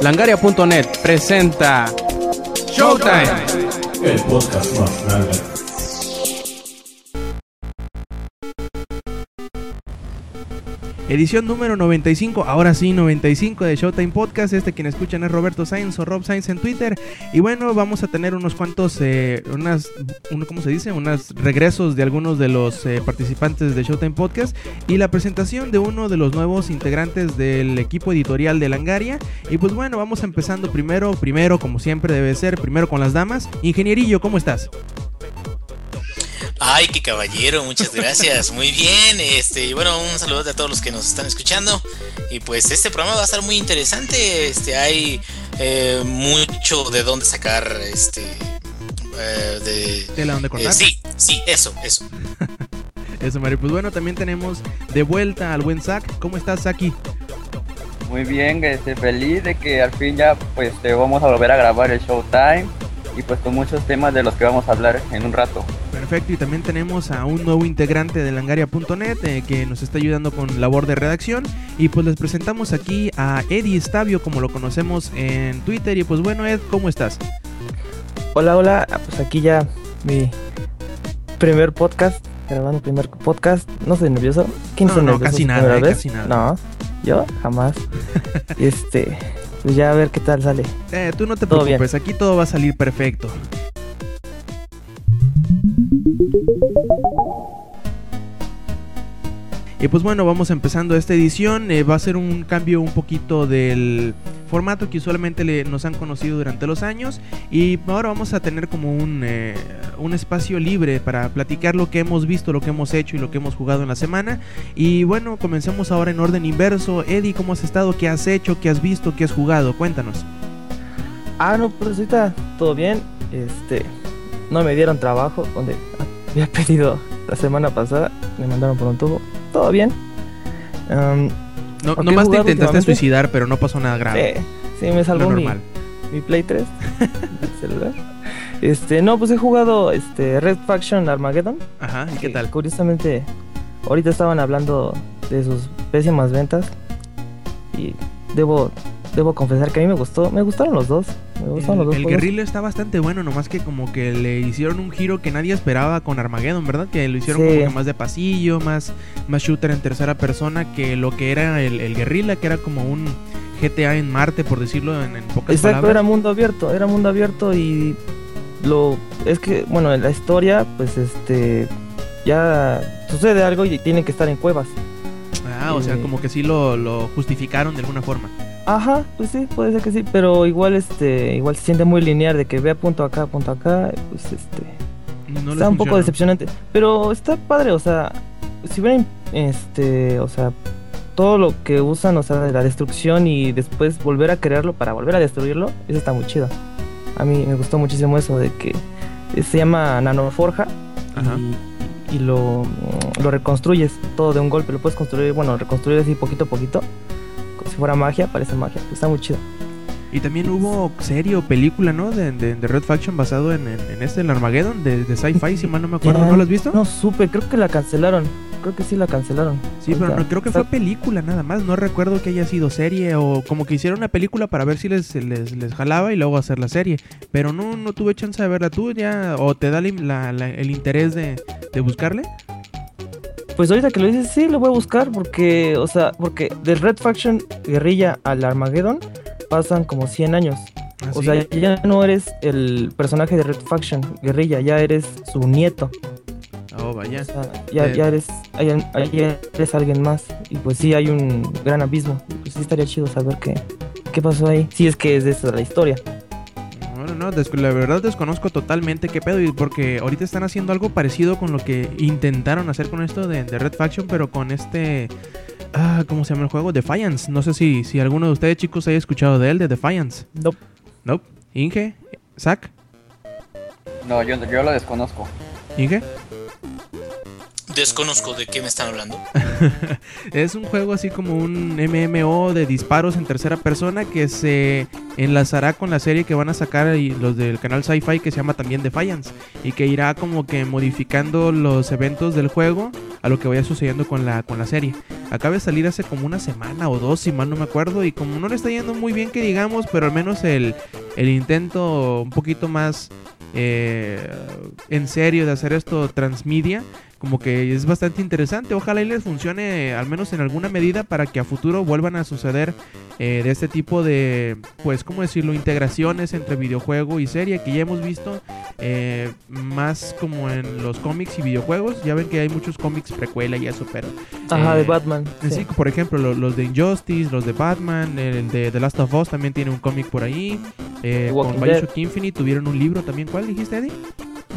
Langaria.net presenta Showtime. Edición número 95, ahora sí 95 de Showtime Podcast. Este quien escuchan es Roberto Sainz o Rob Sainz en Twitter. Y bueno, vamos a tener unos cuantos, eh, unas, ¿cómo se dice? Unos regresos de algunos de los eh, participantes de Showtime Podcast y la presentación de uno de los nuevos integrantes del equipo editorial de Langaria. Y pues bueno, vamos empezando primero, primero como siempre debe ser, primero con las damas. Ingenierillo, ¿cómo estás? Ay, qué caballero, muchas gracias. Muy bien, este, y bueno, un saludo a todos los que nos están escuchando. Y pues este programa va a estar muy interesante. Este, hay eh, mucho de dónde sacar, este, eh, de. ¿Tela donde cortar? eh, sí, sí, eso, eso. Eso, Mario. Pues bueno, también tenemos de vuelta al buen Zack. ¿Cómo estás, Saki? Muy bien, este, feliz de que al fin ya pues te vamos a volver a grabar el Showtime y pues con muchos temas de los que vamos a hablar en un rato. Perfecto, y también tenemos a un nuevo integrante de langaria.net eh, que nos está ayudando con labor de redacción. Y pues les presentamos aquí a Eddie Estavio, como lo conocemos en Twitter. Y pues bueno, Ed, ¿cómo estás? Hola, hola, Ah, pues aquí ya mi primer podcast, grabando el primer podcast. No estoy nervioso. ¿Quién No, no, nervioso casi nada, eh, casi nada. No, yo jamás. este, pues ya a ver qué tal sale. Eh, tú no te Todo bien. preocupes, aquí todo va a salir perfecto. Y pues bueno, vamos empezando esta edición. eh, va a ser un cambio un poquito del formato que usualmente nos han conocido durante los años. Y ahora vamos a tener como un, eh, un espacio libre para platicar lo que hemos visto, lo que hemos hecho y lo que hemos jugado en la semana. Y bueno, comencemos ahora en orden inverso. Eddie, ¿cómo has estado? ¿Qué has hecho? ¿Qué has visto? ¿Qué has jugado? Cuéntanos. Ah, no, pues ahorita todo bien. Este, no me dieron trabajo donde había pedido la semana pasada. Me mandaron por un tubo. Todo bien. Am, No, nomás te intentaste suicidar, pero no pasó nada grave. sí, sí, me salvó mi, normal. mi Play 3 del celular. Este, no, pues he jugado este Red Faction Armageddon. Ajá, ¿y qué tal? Curiosamente, ahorita estaban hablando de sus pésimas ventas. Y debo, debo confesar que a mí me gustó, me gustaron los dos. Me gustaron los El, dos el juegos. guerrilla está bastante bueno, nomás que como que le hicieron un giro que nadie esperaba con Armageddon, ¿verdad? Que lo hicieron Sí. como que más de pasillo, más, más shooter en tercera persona que lo que era el, el guerrilla, que era como un GTA en Marte, por decirlo en, en pocas Exacto, palabras. era mundo abierto, era mundo abierto y lo es que bueno, en la historia pues este ya sucede algo y tienen que estar en cuevas. Ah, o sea, Eh. como que sí lo, lo justificaron de alguna forma. Ajá, pues sí, puede ser que sí, pero igual este igual se siente muy lineal de que vea punto acá, punto acá, pues este No está un poco decepcionante, pero está padre, o sea, si ven este, o sea, todo lo que usan, o sea, de la destrucción y después volver a crearlo para volver a destruirlo, eso está muy chido. A mí me gustó muchísimo eso de que se llama nanoforja Ajá. y, y lo, lo reconstruyes todo de un golpe, lo puedes construir, bueno, reconstruir así poquito a poquito, si fuera magia, parece magia, está muy chido. Y también hubo serie o película, ¿no? De, de- de Red Faction basado en, en, en este, el Armageddon, de, de sci-fi, si mal no me acuerdo. ¿No lo has visto? No supe, creo que la cancelaron, creo que sí la cancelaron. Sí, pero no, creo que está- fue película nada más. No recuerdo que haya sido serie o como que hicieron una película para ver si les, les, les jalaba y luego hacer la serie. Pero no, no tuve chance de verla tú ya. ¿O te da la- la- el interés de, de buscarle? Pues ahorita que lo dices, sí, lo voy a buscar porque, o sea, porque del Red Faction guerrilla al Armageddon pasan como 100 años. ¿Ah, O sí? sea, ya no eres el personaje de Red Faction guerrilla, ya eres su nieto. Oh, vaya. O sea, ya, Eh. ya eres ya, ya eres alguien más. Y pues sí, hay un gran abismo. Pues sí estaría chido saber qué, qué pasó ahí. Si es que es de esa la historia. No, la verdad desconozco totalmente qué pedo. y Porque ahorita están haciendo algo parecido con lo que intentaron hacer con esto de, de Red Faction, pero con este. Ah, ¿cómo se llama el juego? Defiance. No sé si, si alguno de ustedes, chicos, haya escuchado de él, de Defiance. Nope. Nope. Inge, Zack, No, yo, yo lo desconozco. Inge. Desconozco de qué me están hablando. Es un juego así como un MMO de disparos en tercera persona que se enlazará con la serie que van a sacar los del canal Sci-Fi que se llama también Defiance y que irá como que modificando los eventos del juego a lo que vaya sucediendo con la con la serie. acaba de salir hace como una semana o dos, si mal no me acuerdo, y como no le está yendo muy bien que digamos, pero al menos el, el intento un poquito más eh, en serio de hacer esto transmedia, como que es bastante interesante. Ojalá y les funcione al menos en alguna medida para que a futuro vuelvan a suceder eh, de este tipo de, pues, ¿cómo decirlo? Integraciones entre videojuego y serie que ya hemos visto eh, más como en los cómics y videojuegos. Ya ven que hay muchos cómics precuela y eso, pero... Ajá, de eh, Batman. Sí, sí. por ejemplo, lo- los, de Injustice, los de Batman, el de The Last of Us también tiene un cómic por ahí. Eh, con Bioshock Infinite tuvieron un libro también. ¿Cuál dijiste, Eddie?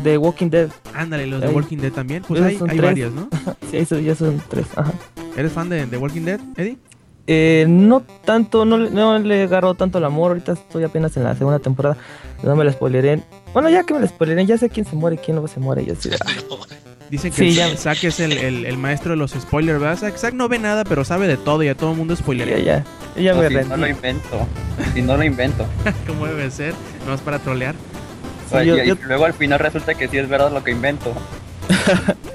De Walking Dead. Ándale, los de Ay. Walking Dead también. Pues Esos hay, hay tres. varias, ¿no? Sí, eso ya son tres. Ajá. ¿Eres fan de, de Walking Dead, Eddie? Eh, no tanto, no, le- no le agarro tanto el amor. Ahorita estoy apenas en la segunda temporada. No me la spoileré. Bueno, ya que me la spoileré, ya sé quién se muere y quién no se muere. Yo sí, Dicen que Sí, ya. Zack es el, el- el maestro de los spoilers, ¿verdad? Zack, Zack no ve nada, pero sabe de todo y a todo el mundo ya, spoiler. ya. Ya No, me si no lo invento. Si no lo invento. Como debe ser, no es para trolear. Yo- y, yo- y luego al final resulta que sí es verdad lo que invento.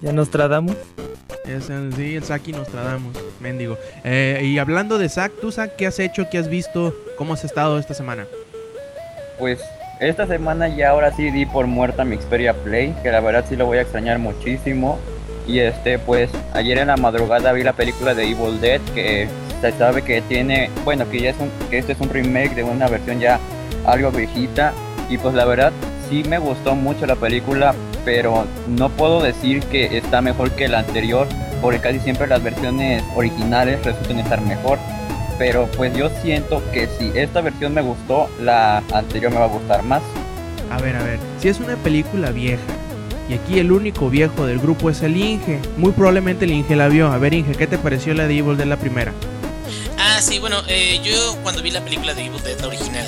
Ya nos tradamos. Es el, sí, el Zack y Nostradamus, mendigo. Eh, y hablando de Zack, ¿tú, Zack, qué has hecho? ¿Qué has visto? ¿Cómo has estado esta semana? Pues esta semana ya ahora sí di por muerta mi Xperia Play, que la verdad sí lo voy a extrañar muchísimo. Y este, pues ayer en la madrugada vi la película de Evil Dead, que se sabe que tiene, bueno, que ya es un, que este es un remake de una versión ya algo viejita. Y pues la verdad sí me gustó mucho la película, pero no puedo decir que está mejor que la anterior, porque casi siempre las versiones originales resultan estar mejor. Pero pues yo siento que si esta versión me gustó, la anterior me va a gustar más. A ver, a ver, si es una película vieja y aquí el único viejo del grupo es el Inge, muy probablemente el Inge la vio. A ver, Inge, ¿qué te pareció la de Evil de la primera? Ah, sí, bueno, eh, yo cuando vi la película de Evil Dead, la original,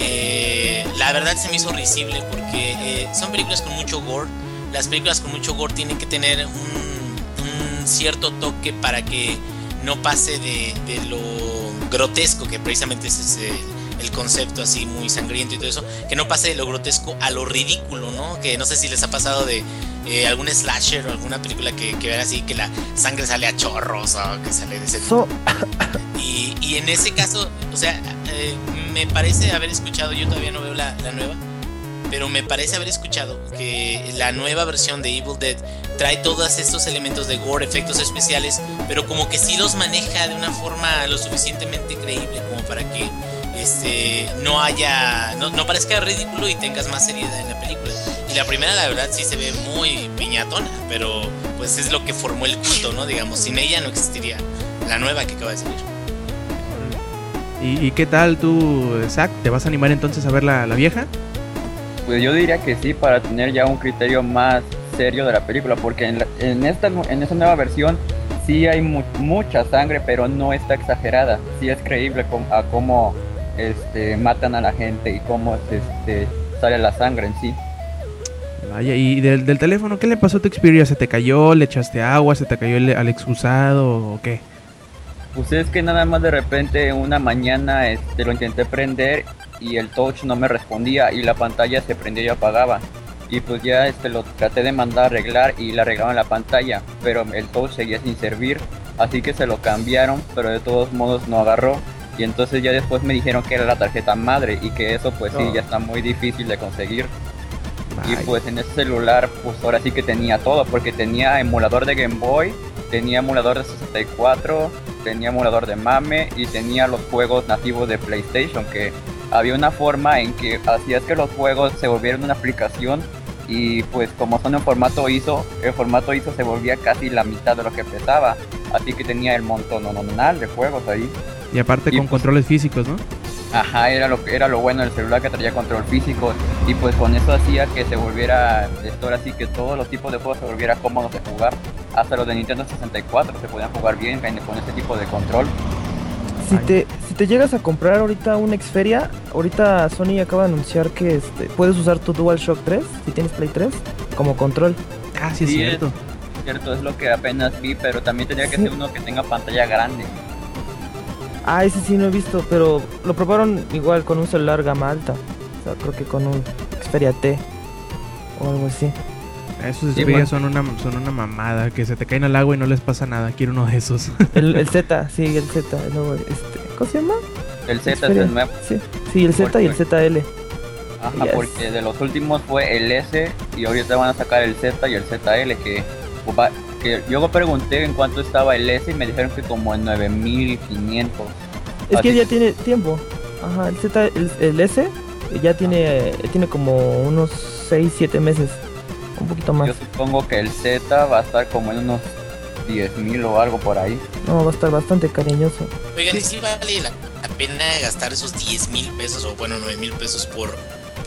eh, la verdad se me hizo risible porque eh, son películas con mucho gore. Las películas con mucho gore tienen que tener un, cierto toque para que no pase de, de lo grotesco, que precisamente ese es el, el concepto así muy sangriento y todo eso, que no pase de lo grotesco a lo ridículo, ¿no? Que no sé si les ha pasado de eh, algún slasher o alguna película que, que vean así que la sangre sale a chorros o que sale de ese So, y, y en ese caso, o sea, eh, me parece haber escuchado, yo todavía no veo la, la nueva, pero me parece haber escuchado que la nueva versión de Evil Dead trae todos estos elementos de gore, efectos especiales, pero como que sí los maneja de una forma lo suficientemente creíble como para que este no haya, no, no parezca ridículo y tengas más seriedad en la película. Y la primera, la verdad, sí se ve muy piñatona, pero pues es lo que formó el culto, ¿no? Digamos, sin ella no existiría la nueva que acaba de salir. ¿Y, y qué tal tú, Zack? ¿Te vas a animar entonces a ver la, la vieja? Pues yo diría que sí, para tener ya un criterio más serio de la película, porque en, la- en esta, nu- en esta nueva versión sí hay mu- mucha sangre, pero no está exagerada. Sí es creíble a cómo este, matan a la gente y cómo este, sale la sangre en sí. Vaya, y del, del teléfono, ¿qué le pasó a tu Xperia? ¿Se te cayó? ¿Le echaste agua? ¿Se te cayó el, al excusado? ¿O qué? Pues es que nada más de repente una mañana este, lo intenté prender y el touch no me respondía y la pantalla se prendía y apagaba. Y pues ya este, lo traté de mandar a arreglar y le arreglaron la pantalla, pero el touch seguía sin servir, así que se lo cambiaron, pero de todos modos no agarró. Y entonces ya después me dijeron que era la tarjeta madre y que eso pues sí Oh. ya está muy difícil de conseguir. Y pues en ese celular, pues ahora sí que tenía todo, porque tenía emulador de Game Boy, tenía emulador de 64, tenía emulador de MAME y tenía los juegos nativos de PlayStation, que había una forma en que hacías que los juegos se volvieran una aplicación y pues como son en formato ISO, el formato ISO se volvía casi la mitad de lo que pesaba, así que tenía el montón nominal de juegos ahí. Y aparte y con pues- controles físicos, ¿no? Ajá, era lo que era lo bueno del celular que traía control físico y pues con eso hacía que se volviera esto ahora sí que todos los tipos de juegos se volviera cómodos de jugar, hasta los de Nintendo 64 se podían jugar bien con ese tipo de control. si te, si te llegas a comprar ahorita un Xperia, ahorita Sony acaba de anunciar que este, puedes usar tu DualShock 3, si tienes Play 3, como control. Ah, sí es cierto. Cierto, es lo que apenas vi, pero también tendría que Sí. ser uno que tenga pantalla grande. Ah, ese sí no he visto, pero lo probaron igual con un celular gama alta. O sea, creo que con un Xperia T o algo así. Esos Sí, Xperia son, una, son una mamada, que se te caen al agua y no les pasa nada. Quiero uno de esos. El, el Z, sí, el Z. el nuevo, este, ¿Cómo se llama? El Z es Xperia. el nuevo. Sí, sí el Z y el ZL. Ajá, Yes. porque de los últimos fue el S y ahorita van a sacar el Z y el ZL que, va- que yo pregunté en cuánto estaba el S y me dijeron que como en 9500. Es que Así- ya tiene tiempo. Ajá, el Z, el, el S ya tiene, tiene como unos 6, 7 meses. Un poquito más. Yo supongo que el Z va a estar como en unos 10.000 o algo por ahí. No, va a estar bastante cariñoso. Oigan, ¿y si vale la, la pena gastar esos 10 mil pesos o bueno, 9 mil pesos por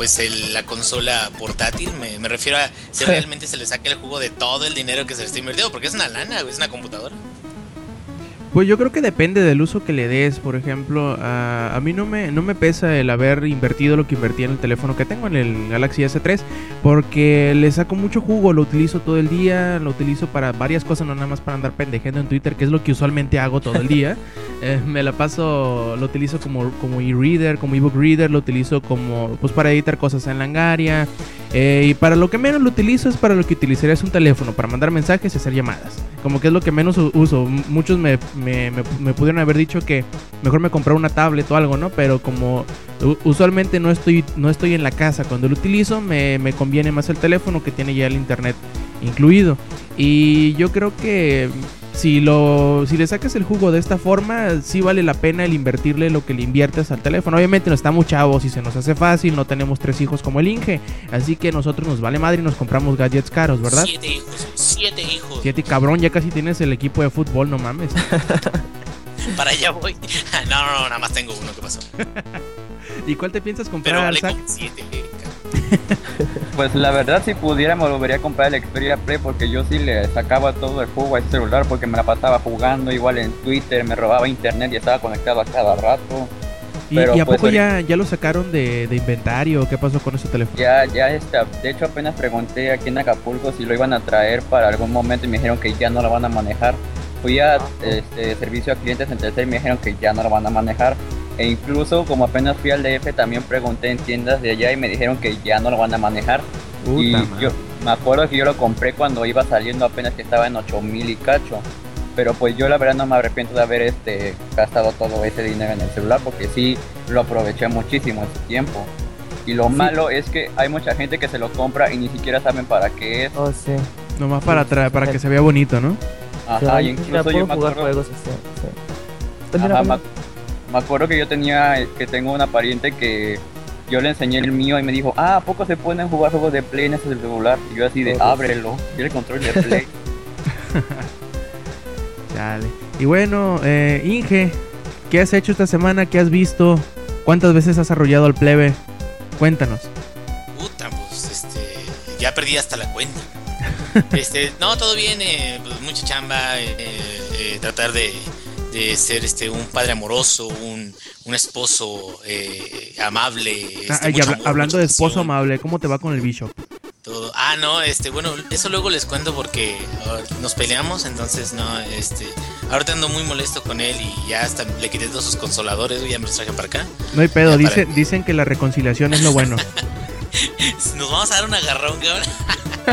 pues el- la consola portátil? Me, me refiero a si realmente se le saca el jugo de todo el dinero que se le está invirtiendo, porque es una lana, es una computadora. Pues yo creo que depende del uso que le des. Por ejemplo, a, a mí no me, no me pesa el haber invertido lo que invertí en el teléfono que tengo, en el Galaxy S3, porque le saco mucho jugo, lo utilizo todo el día, lo utilizo para varias cosas, no nada más para andar pendejando en Twitter, que es lo que usualmente hago todo el día. Eh, me la paso, lo utilizo como, como e-reader, como ebook reader, lo utilizo como, pues para editar cosas en Langaria. eh, y para lo que menos lo utilizo es para lo que utilizarías un teléfono, para mandar mensajes y hacer llamadas. Como que es lo que menos uso. Muchos me, me, pudieron haber dicho que mejor me comprara una tablet o algo, ¿no? Pero como usualmente no estoy, no estoy en la casa cuando lo utilizo, me, me conviene más el teléfono que tiene ya el internet incluido. Y yo creo que si lo si le sacas el jugo de esta forma, sí vale la pena el invertirle lo que le inviertes al teléfono. Obviamente no estamos chavos y se nos hace fácil, no tenemos tres hijos como el Inge, así que nosotros nos vale madre y nos compramos gadgets caros, ¿verdad? Siete hijos, siete hijos. Siete cabrón, ya casi tienes el equipo de fútbol, no mames. Para allá voy. No, no, no, nada más tengo uno que pasó. ¿Y cuál te piensas comprar, Pero vale siete. Pues la verdad si pudiera me volvería a comprar el Xperia Play porque yo sí le sacaba todo el jugo a ese celular porque me la pasaba jugando igual en Twitter, me robaba internet y estaba conectado a cada rato. ¿Y, Pero, y a pues, poco ya, ya lo sacaron de, de inventario? ¿Qué pasó con ese teléfono? Ya, ya este, de hecho apenas pregunté aquí en Acapulco si lo iban a traer para algún momento y me dijeron que ya no lo van a manejar. Fui a este, servicio a clientes en Telcel y me dijeron que ya no lo van a manejar. E incluso como apenas fui al DF también pregunté en tiendas de allá y me dijeron que ya no lo van a manejar. y Puta madre. yo me acuerdo que yo lo compré cuando iba saliendo apenas que estaba en 8000 y cacho. Pero pues yo la verdad no me arrepiento de haber este gastado todo ese dinero en el celular porque sí lo aproveché muchísimo ese tiempo. Y lo malo es que hay mucha gente que se lo compra y ni siquiera saben para qué es. Oh, sí. Nomás para, tra- para que se vea bonito, ¿no? Ajá, y incluso yo me jugar acuerdo, juegos así. Sí. Continúa, ajá, me, acuerdo que yo tenía, que tengo una pariente que yo le enseñé el mío y me dijo, ah, ¿a poco se pueden jugar juegos de Play en ese celular? Y yo así de, ábrelo, y el control de Play. Dale. Y bueno, eh, Inge, ¿qué has hecho esta semana? ¿Qué has visto? ¿Cuántas veces has arrollado al plebe? Cuéntanos. Puta, pues este. Ya perdí hasta la cuenta. Este, no, todo bien, eh, pues, mucha chamba, eh, eh, tratar de, de ser este un padre amoroso, un, un esposo eh, amable. este, Ah, y habla- amor, hablando de esposo pasión, amable, ¿cómo te va con el Bishop? todo. Ah, no, este, bueno, eso luego les cuento porque ah, nos peleamos, entonces no, este, ahorita ando muy molesto con él y ya hasta le quité todos sus consoladores, ya me los traje para acá. No hay pedo, dice- para- dicen que la reconciliación es lo bueno. Nos vamos a dar un agarrón, cabrón.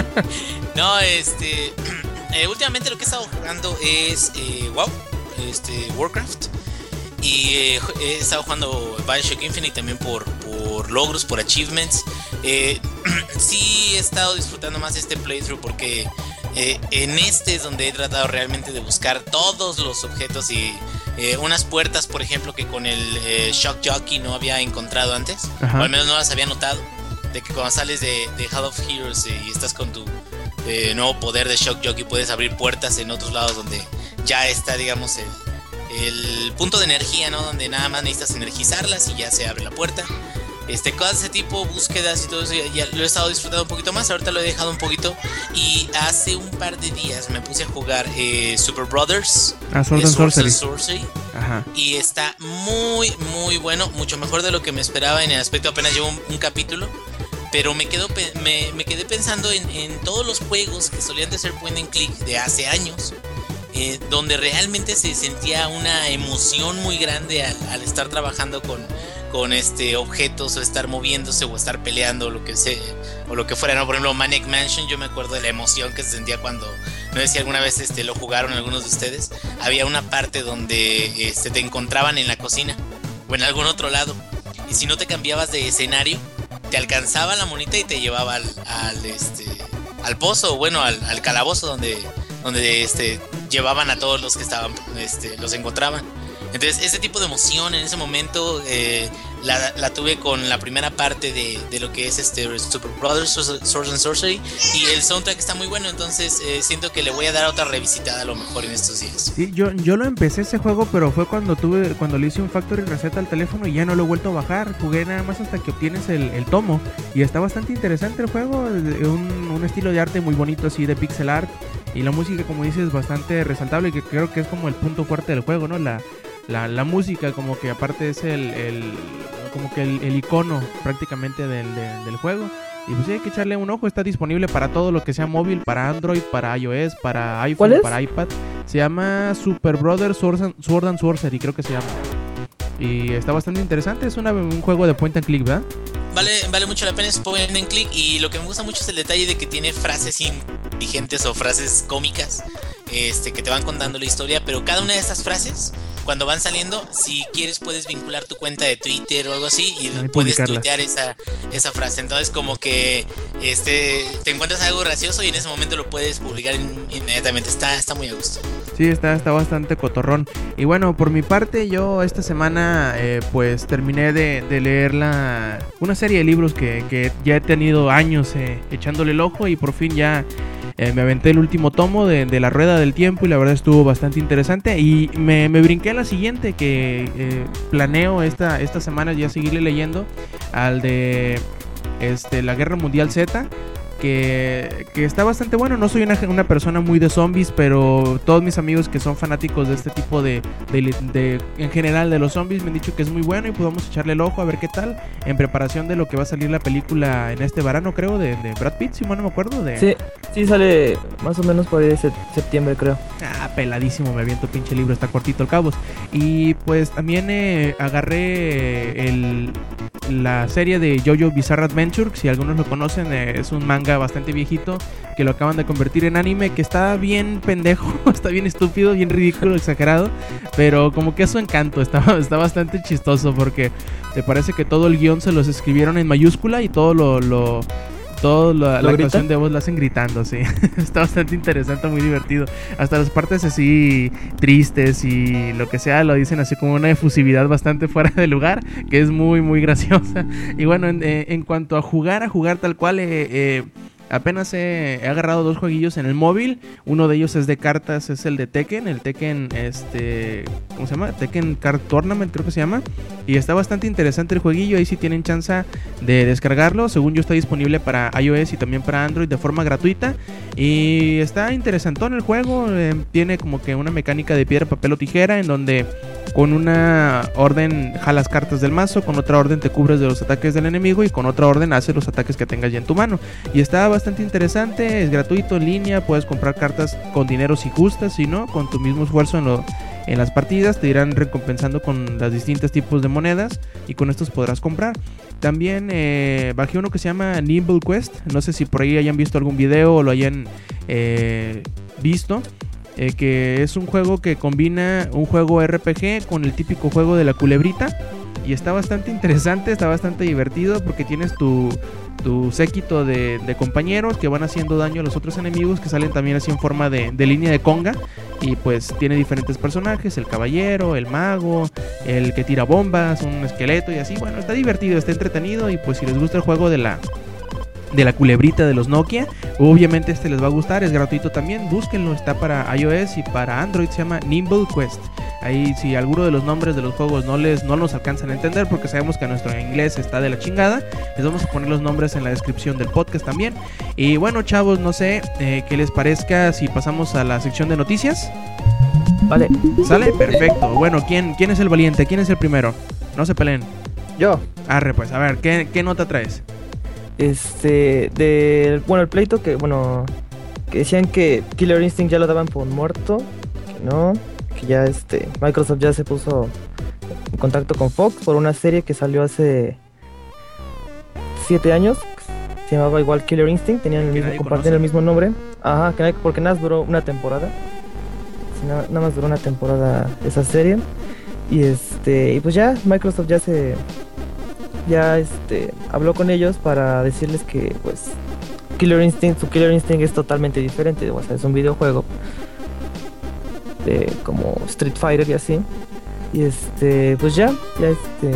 no, este. eh, últimamente lo que he estado jugando es eh, WoW, este, Warcraft. Y eh, he estado jugando Bioshock Infinite también por, por logros, por achievements. Eh, sí he estado disfrutando más este playthrough porque eh, en este es donde he tratado realmente de buscar todos los objetos y eh, unas puertas, por ejemplo, que con el eh, Shock Jockey no había encontrado antes. Ajá. O al menos no las había notado. De que cuando sales de, de Hall of Heroes y estás con tu eh, nuevo poder de Shock Jockey puedes abrir puertas en otros lados donde ya está, digamos, el, el punto de energía, ¿no? Donde nada más necesitas energizarlas y ya se abre la puerta. Este, cosas de ese tipo, búsquedas y todo eso, ya, ya lo he estado disfrutando un poquito más. Ahorita lo he dejado un poquito. Y hace un par de días me puse a jugar eh, Super Brothers. Ah, Sword eh, and Swords Sorcery. Sorcery Ajá. y está muy muy bueno, mucho mejor de lo que me esperaba en el aspecto apenas llevo un, un capítulo, pero me quedo me, me quedé pensando en, en todos los juegos que solían de ser point and click de hace años, eh, donde realmente se sentía una emoción muy grande al, estar trabajando con, con este objetos o estar moviéndose o estar peleando o lo que sea o lo que fuera, ¿no? Por ejemplo, Manic Mansion, yo me acuerdo de la emoción que se sentía cuando, no sé si alguna vez este, lo jugaron algunos de ustedes, había una parte donde este, te encontraban en la cocina o en algún otro lado y si no te cambiabas de escenario, te alcanzaba la monita y te llevaba al, al, este, al pozo, bueno, al, al calabozo donde, donde este, llevaban a todos los que estaban, este, los encontraban. Entonces, ese tipo de emoción en ese momento eh, la, la, tuve con la primera parte de, de, lo que es este Super Brothers Swords and Sorcery y el soundtrack está muy bueno, entonces eh, siento que le voy a dar otra revisitada a lo mejor en estos días. Sí, yo, yo lo empecé ese juego, pero fue cuando tuve cuando le hice un factory reset al teléfono y ya no lo he vuelto a bajar. Jugué nada más hasta que obtienes el, el tomo y está bastante interesante el juego, un, un estilo de arte muy bonito así de pixel art y la música como dices bastante resaltable que creo que es como el punto fuerte del juego, ¿no? La la, la, música como que aparte es el, el como que el, el, icono prácticamente del, del, del juego y pues sí, hay que echarle un ojo está disponible para todo lo que sea móvil para Android para iOS para iPhone para iPad se llama Super Brothers Sword and, Sword and Sorcery creo que se llama y está bastante interesante es una, un juego de point and click ¿verdad? Vale, mucho la pena es point and click y lo que me gusta mucho es el detalle de que tiene frases inteligentes o frases cómicas este, que te van contando la historia, pero cada una de estas frases cuando van saliendo, si quieres puedes vincular tu cuenta de Twitter o algo así y puedes tuitear esa, esa frase. Entonces como que este te encuentras algo gracioso y en ese momento lo puedes publicar in- inmediatamente. Está, está muy a gusto. Sí, está, está bastante cotorrón. Y bueno, por mi parte, yo esta semana eh, pues terminé de, de leer la, una serie de libros que, que ya he tenido años eh, echándole el ojo y por fin ya eh, me aventé el último tomo de, de La Rueda del Tiempo y la verdad estuvo bastante interesante. Y me, me brinqué a la siguiente que eh, planeo esta, esta semana ya seguirle leyendo al de este, la Guerra Mundial Z. Que, que está bastante bueno. No soy una, una persona muy de zombies, pero todos mis amigos que son fanáticos de este tipo de, de, de- en general de los zombies me han dicho que es muy bueno y a echarle el ojo a ver qué tal en preparación de lo que va a salir la película en este verano, creo, de, de Brad Pitt, si mal no me acuerdo. De... Sí, sí sale más o menos por ahí septiembre, creo. Ah, peladísimo, me aviento pinche libro, está cortito el cabos. Y pues también eh, agarré el, la serie de Jojo Bizarre Adventure, si algunos lo conocen, eh, es un manga bastante viejito que lo acaban de convertir en anime, que está bien pendejo, está bien estúpido, bien ridículo, exagerado, pero como que es su encanto, está, está bastante chistoso porque te parece que todo el guion se los escribieron en mayúscula y todo lo... lo todo la, ¿Lo la actuación de voz la hacen gritando, sí. Está bastante interesante, muy divertido. Hasta las partes así tristes y lo que sea lo dicen así como una efusividad bastante fuera de lugar, que es muy, muy graciosa. Y bueno, en, eh, en cuanto a jugar, a jugar tal cual, eh, eh, apenas he, agarrado dos jueguillos en el móvil. Uno de ellos es de cartas, es el de Tekken, el Tekken, este, ¿cómo se llama? Tekken Card Tournament, creo que se llama. Y está bastante interesante el jueguillo. Ahí si tienen chance de descargarlo. Según yo está disponible para iOS y también para Android de forma gratuita. Y está interesantón el juego. eh, tiene como que una mecánica de piedra, papel o tijera en donde con una orden jalas cartas del mazo, con otra orden te cubres de los ataques del enemigo y con otra orden haces los ataques que tengas ya en tu mano. Y está bastante interesante, es gratuito en línea, puedes comprar cartas con dinero si gustas, si no, con tu mismo esfuerzo en, lo- en las partidas te irán recompensando con los distintos tipos de monedas y con estos podrás comprar. También eh, bajé uno que se llama Nimble Quest, no sé si por ahí hayan visto algún video o lo hayan eh, visto. eh, que es un juego que combina un juego RPG con el típico juego de la culebrita. Y está bastante interesante, está bastante divertido porque tienes tu, tu séquito de, compañeros que van haciendo daño a los otros enemigos que salen también así en forma de línea de conga. Y pues tiene diferentes personajes, el caballero, el mago, el que tira bombas, un esqueleto y así. Bueno, está divertido, está entretenido y pues si les gusta el juego de la de la culebrita de los Nokia, obviamente este les va a gustar, es gratuito también, búsquenlo, está para iOS y para Android, se llama Nimble Quest. Ahí si alguno de los nombres de los juegos no les no nos alcanzan a entender porque sabemos que nuestro inglés está de la chingada, les vamos a poner los nombres en la descripción del podcast también. Y bueno, chavos, no sé eh, qué les parezca si pasamos a la sección de noticias. Vale, ¿Sale? Perfecto. Bueno, ¿quién, quién es el valiente? ¿Quién es el primero? No se peleen. yo. Arre, pues, a ver, ¿qué, qué nota traes? Este, del, bueno, el pleito que, bueno, que decían que Killer Instinct ya lo daban por muerto, que no, que ya este, Microsoft ya se puso en contacto con Fox por una serie que salió hace siete años. Se llamaba igual Killer Instinct, tenían el mismo, compartían el mismo nombre. Ajá, que porque nada más duró una temporada. Nada más duró una temporada esa serie. Y este, y pues ya Microsoft ya se ya este habló con ellos para decirles que pues Killer Instinct, su Killer Instinct es totalmente diferente, o sea, es un videojuego de como Street Fighter y así. Y este, pues ya, ya este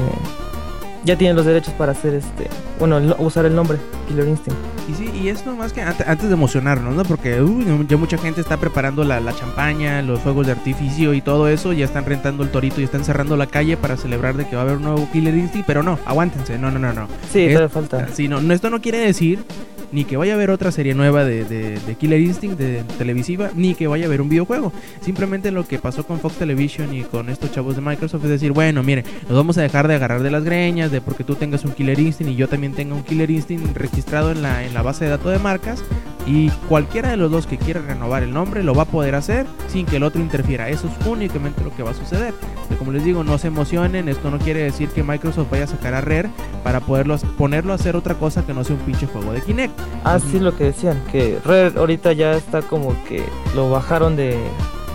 ya tienen los derechos para hacer este, bueno, usar el nombre Killer Instinct. Y sí, y es nomás que ante- antes de emocionarnos, ¿no? Porque uy, ya mucha gente está preparando la, la champaña, los fuegos de artificio y todo eso, ya están rentando el torito y están cerrando la calle para celebrar de que va a haber un nuevo Killer Instinct, pero no, aguántense, no, no, no, no. Sí, Es- falta. Sí, no, esto no quiere decir ni que vaya a haber otra serie nueva de, de- de Killer Instinct de televisiva, ni que vaya a haber un videojuego. Simplemente lo que pasó con Fox Television y con estos chavos de Microsoft es decir, bueno, mire, nos vamos a dejar de agarrar de las greñas, de porque tú tengas un Killer Instinct y yo también tenga un Killer Instinct registrado en la, en la base de datos de marcas. Y cualquiera de los dos que quiera renovar el nombre lo va a poder hacer sin que el otro interfiera. Eso es únicamente lo que va a suceder. Y como les digo, no se emocionen. Esto no quiere decir que Microsoft vaya a sacar a Rare para poderlo ponerlo a hacer otra cosa que no sea un pinche juego de Kinect. Ah, sí, lo que decían, que Red ahorita ya está como que lo bajaron de,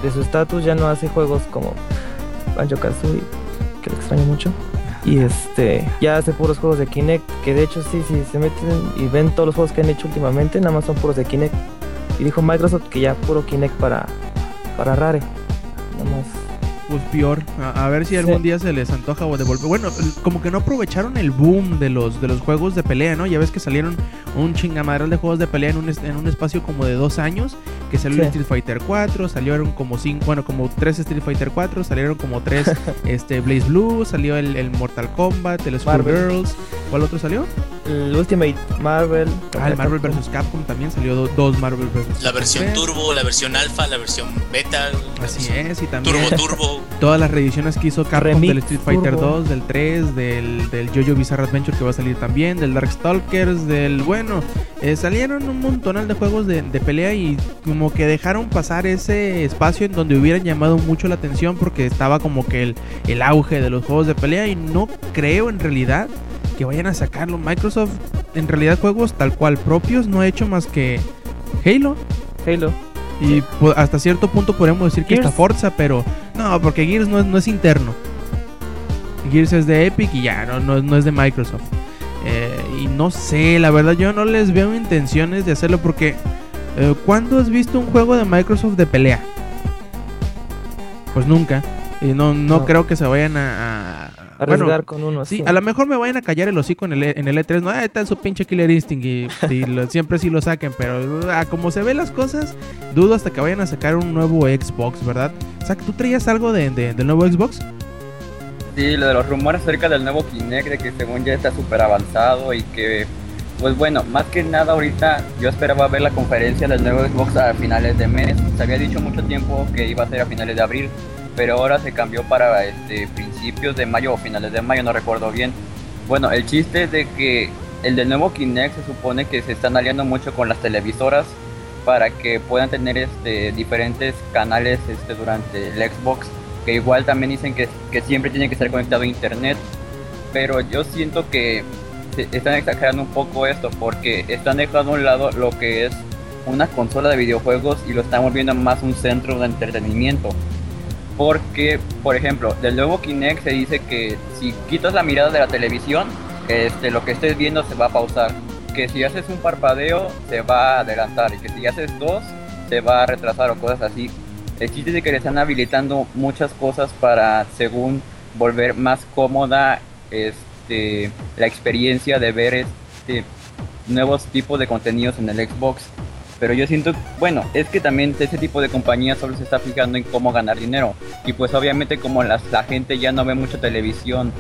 de su estatus, ya no hace juegos como Banjo Kazooie, que le extraño mucho. Y este, ya hace puros juegos de Kinect, que de hecho sí, sí, se meten y ven todos los juegos que han hecho últimamente, nada más son puros de Kinect. Y dijo Microsoft que ya puro Kinect para, para Rare. Nada más. Pues peor. A, a ver si Sí. algún día se les antoja o devolver. Bueno, como que no aprovecharon el boom de los de los juegos de pelea, ¿no? Ya ves que salieron un chingamadral de juegos de pelea en un, en un espacio como de dos años. Que salió el. Street Fighter 4, salieron como cinco, bueno, como tres Street Fighter 4, salieron como tres este Blaze Blue, salió el, el Mortal Kombat, el. Girls. ¿Cuál otro salió? El Ultimate Marvel. Ah, el Marvel vs. Capcom también salió do- dos Marvel vs. La versión turbo, la versión alfa, la versión beta. la Así versión es, y también Turbo turbo. Todas las reediciones que hizo Capcom Remix del Street Fighter Turbo. 2, del 3, del, del JoJo Bizarre Adventure que va a salir también, del Darkstalkers, del bueno, eh, salieron un montonal de juegos de, de pelea y como que dejaron pasar ese espacio en donde hubieran llamado mucho la atención porque estaba como que el, el auge de los juegos de pelea y no creo en realidad que vayan a sacarlo. Microsoft en realidad juegos tal cual propios no ha hecho más que Halo. Halo. Y hasta cierto punto podemos decir que está Gears. Forza, pero no, porque Gears no es, no es interno. Gears es de Epic y ya, no, no, no es de Microsoft. Eh, y no sé, la verdad yo no les veo intenciones de hacerlo porque eh, ¿cuándo has visto un juego de Microsoft de pelea? Pues nunca. Y no, no, No. creo que se vayan a... a- Arriesgar bueno, con uno Sí, así. a lo mejor me vayan a callar el hocico en el, E- en el E3. No, ah, está su pinche Killer Instinct y, y lo- siempre sí lo saquen. Pero ah, como se ven las cosas, dudo hasta que vayan a sacar un nuevo Xbox, ¿verdad? O sea, ¿tú traías algo de, de- del nuevo Xbox? Sí, lo de los rumores acerca del nuevo Kinect, de que según ya está súper avanzado y que, pues bueno, más que nada ahorita yo esperaba ver la conferencia del nuevo Xbox a finales de mes. Se había dicho mucho tiempo que iba a ser a finales de abril, pero ahora se cambió para este, principios de mayo o finales de mayo, no recuerdo bien. Bueno, el chiste es de que el del nuevo Kinect se supone que se están aliando mucho con las televisoras para que puedan tener este, diferentes canales este, durante el Xbox que igual también dicen que, que siempre tiene que estar conectado a internet, pero yo siento que están exagerando un poco esto porque están dejando a un lado lo que es una consola de videojuegos y lo están volviendo más un centro de entretenimiento. Porque, por ejemplo, del nuevo Kinect se dice que si quitas la mirada de la televisión, este, lo que estés viendo se va a pausar. Que si haces un parpadeo, se va a adelantar. Y que si haces dos, se va a retrasar o cosas así. El chiste es que le están habilitando muchas cosas para, según, volver más cómoda este, la experiencia de ver este, nuevos tipos de contenidos en el Xbox. Pero yo siento, bueno, es que también ese tipo de compañías solo se está fijando en cómo ganar dinero. Y pues obviamente como las, la gente ya no ve mucho televisión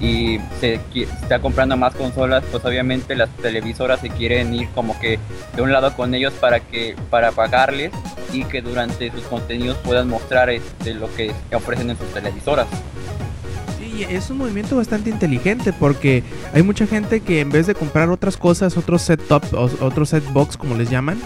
y se está comprando más consolas, pues obviamente las televisoras se quieren ir como que de un lado con ellos para que para pagarles y que durante sus contenidos puedan mostrar este, lo que ofrecen en sus televisoras. Es un movimiento bastante inteligente porque hay mucha gente que en vez de comprar otras cosas, otros set top, otros set box como les llaman,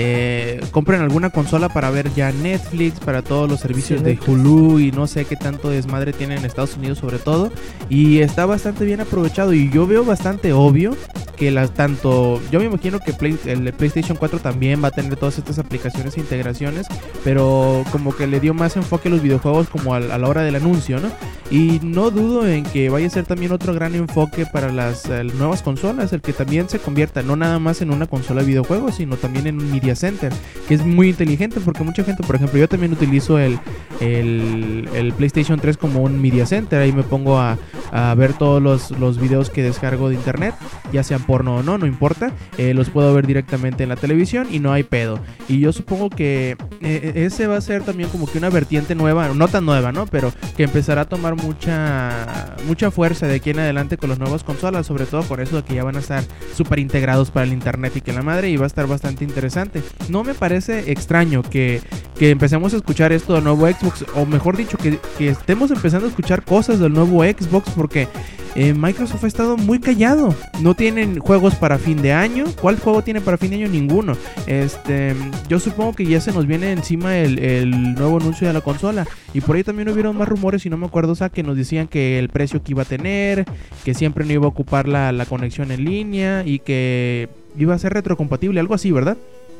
eh, compren alguna consola para ver ya Netflix, para todos los servicios Sí, de Netflix. Hulu y no sé qué tanto desmadre tienen en Estados Unidos sobre todo. Y está bastante bien aprovechado y yo veo bastante obvio que las tanto, yo me imagino que Play- el PlayStation 4 también va a tener todas estas aplicaciones e integraciones, pero como que le dio más enfoque a los videojuegos como a, la hora del anuncio, ¿no? Y no dudo en que vaya a ser también otro gran enfoque para las eh, nuevas consolas, el que también se convierta no nada más en una consola de videojuegos, sino también en un media center, que es muy inteligente porque mucha gente, por ejemplo, yo también utilizo el, el, PlayStation 3 como un media center, ahí me pongo a, a ver todos los, los videos que descargo de internet, ya sean porno o no, no importa, eh, los puedo ver directamente en la televisión y no hay pedo. Y yo supongo que eh, ese va a ser también como que una vertiente nueva, no tan nueva, ¿no? Pero que empezará a tomar mucha mucha fuerza de aquí en adelante con las nuevas consolas, sobre todo por eso de que ya van a estar súper integrados para el internet y que la madre y va a estar bastante interesante. No me parece extraño que, que empecemos a escuchar esto del nuevo Xbox, o mejor dicho, que, estemos empezando a escuchar cosas del nuevo Xbox porque eh, Microsoft ha estado muy callado. No tienen juegos para fin de año. ¿Cuál juego tiene para fin de año? Ninguno. Este, yo supongo que ya se nos viene encima el, el nuevo anuncio de la consola. Y por ahí también hubieron más rumores, si no me acuerdo, o sea, que nos decían que el precio que iba a tener, que siempre no iba a ocupar la, la conexión en línea y que iba a ser retrocompatible, algo así, ¿verdad?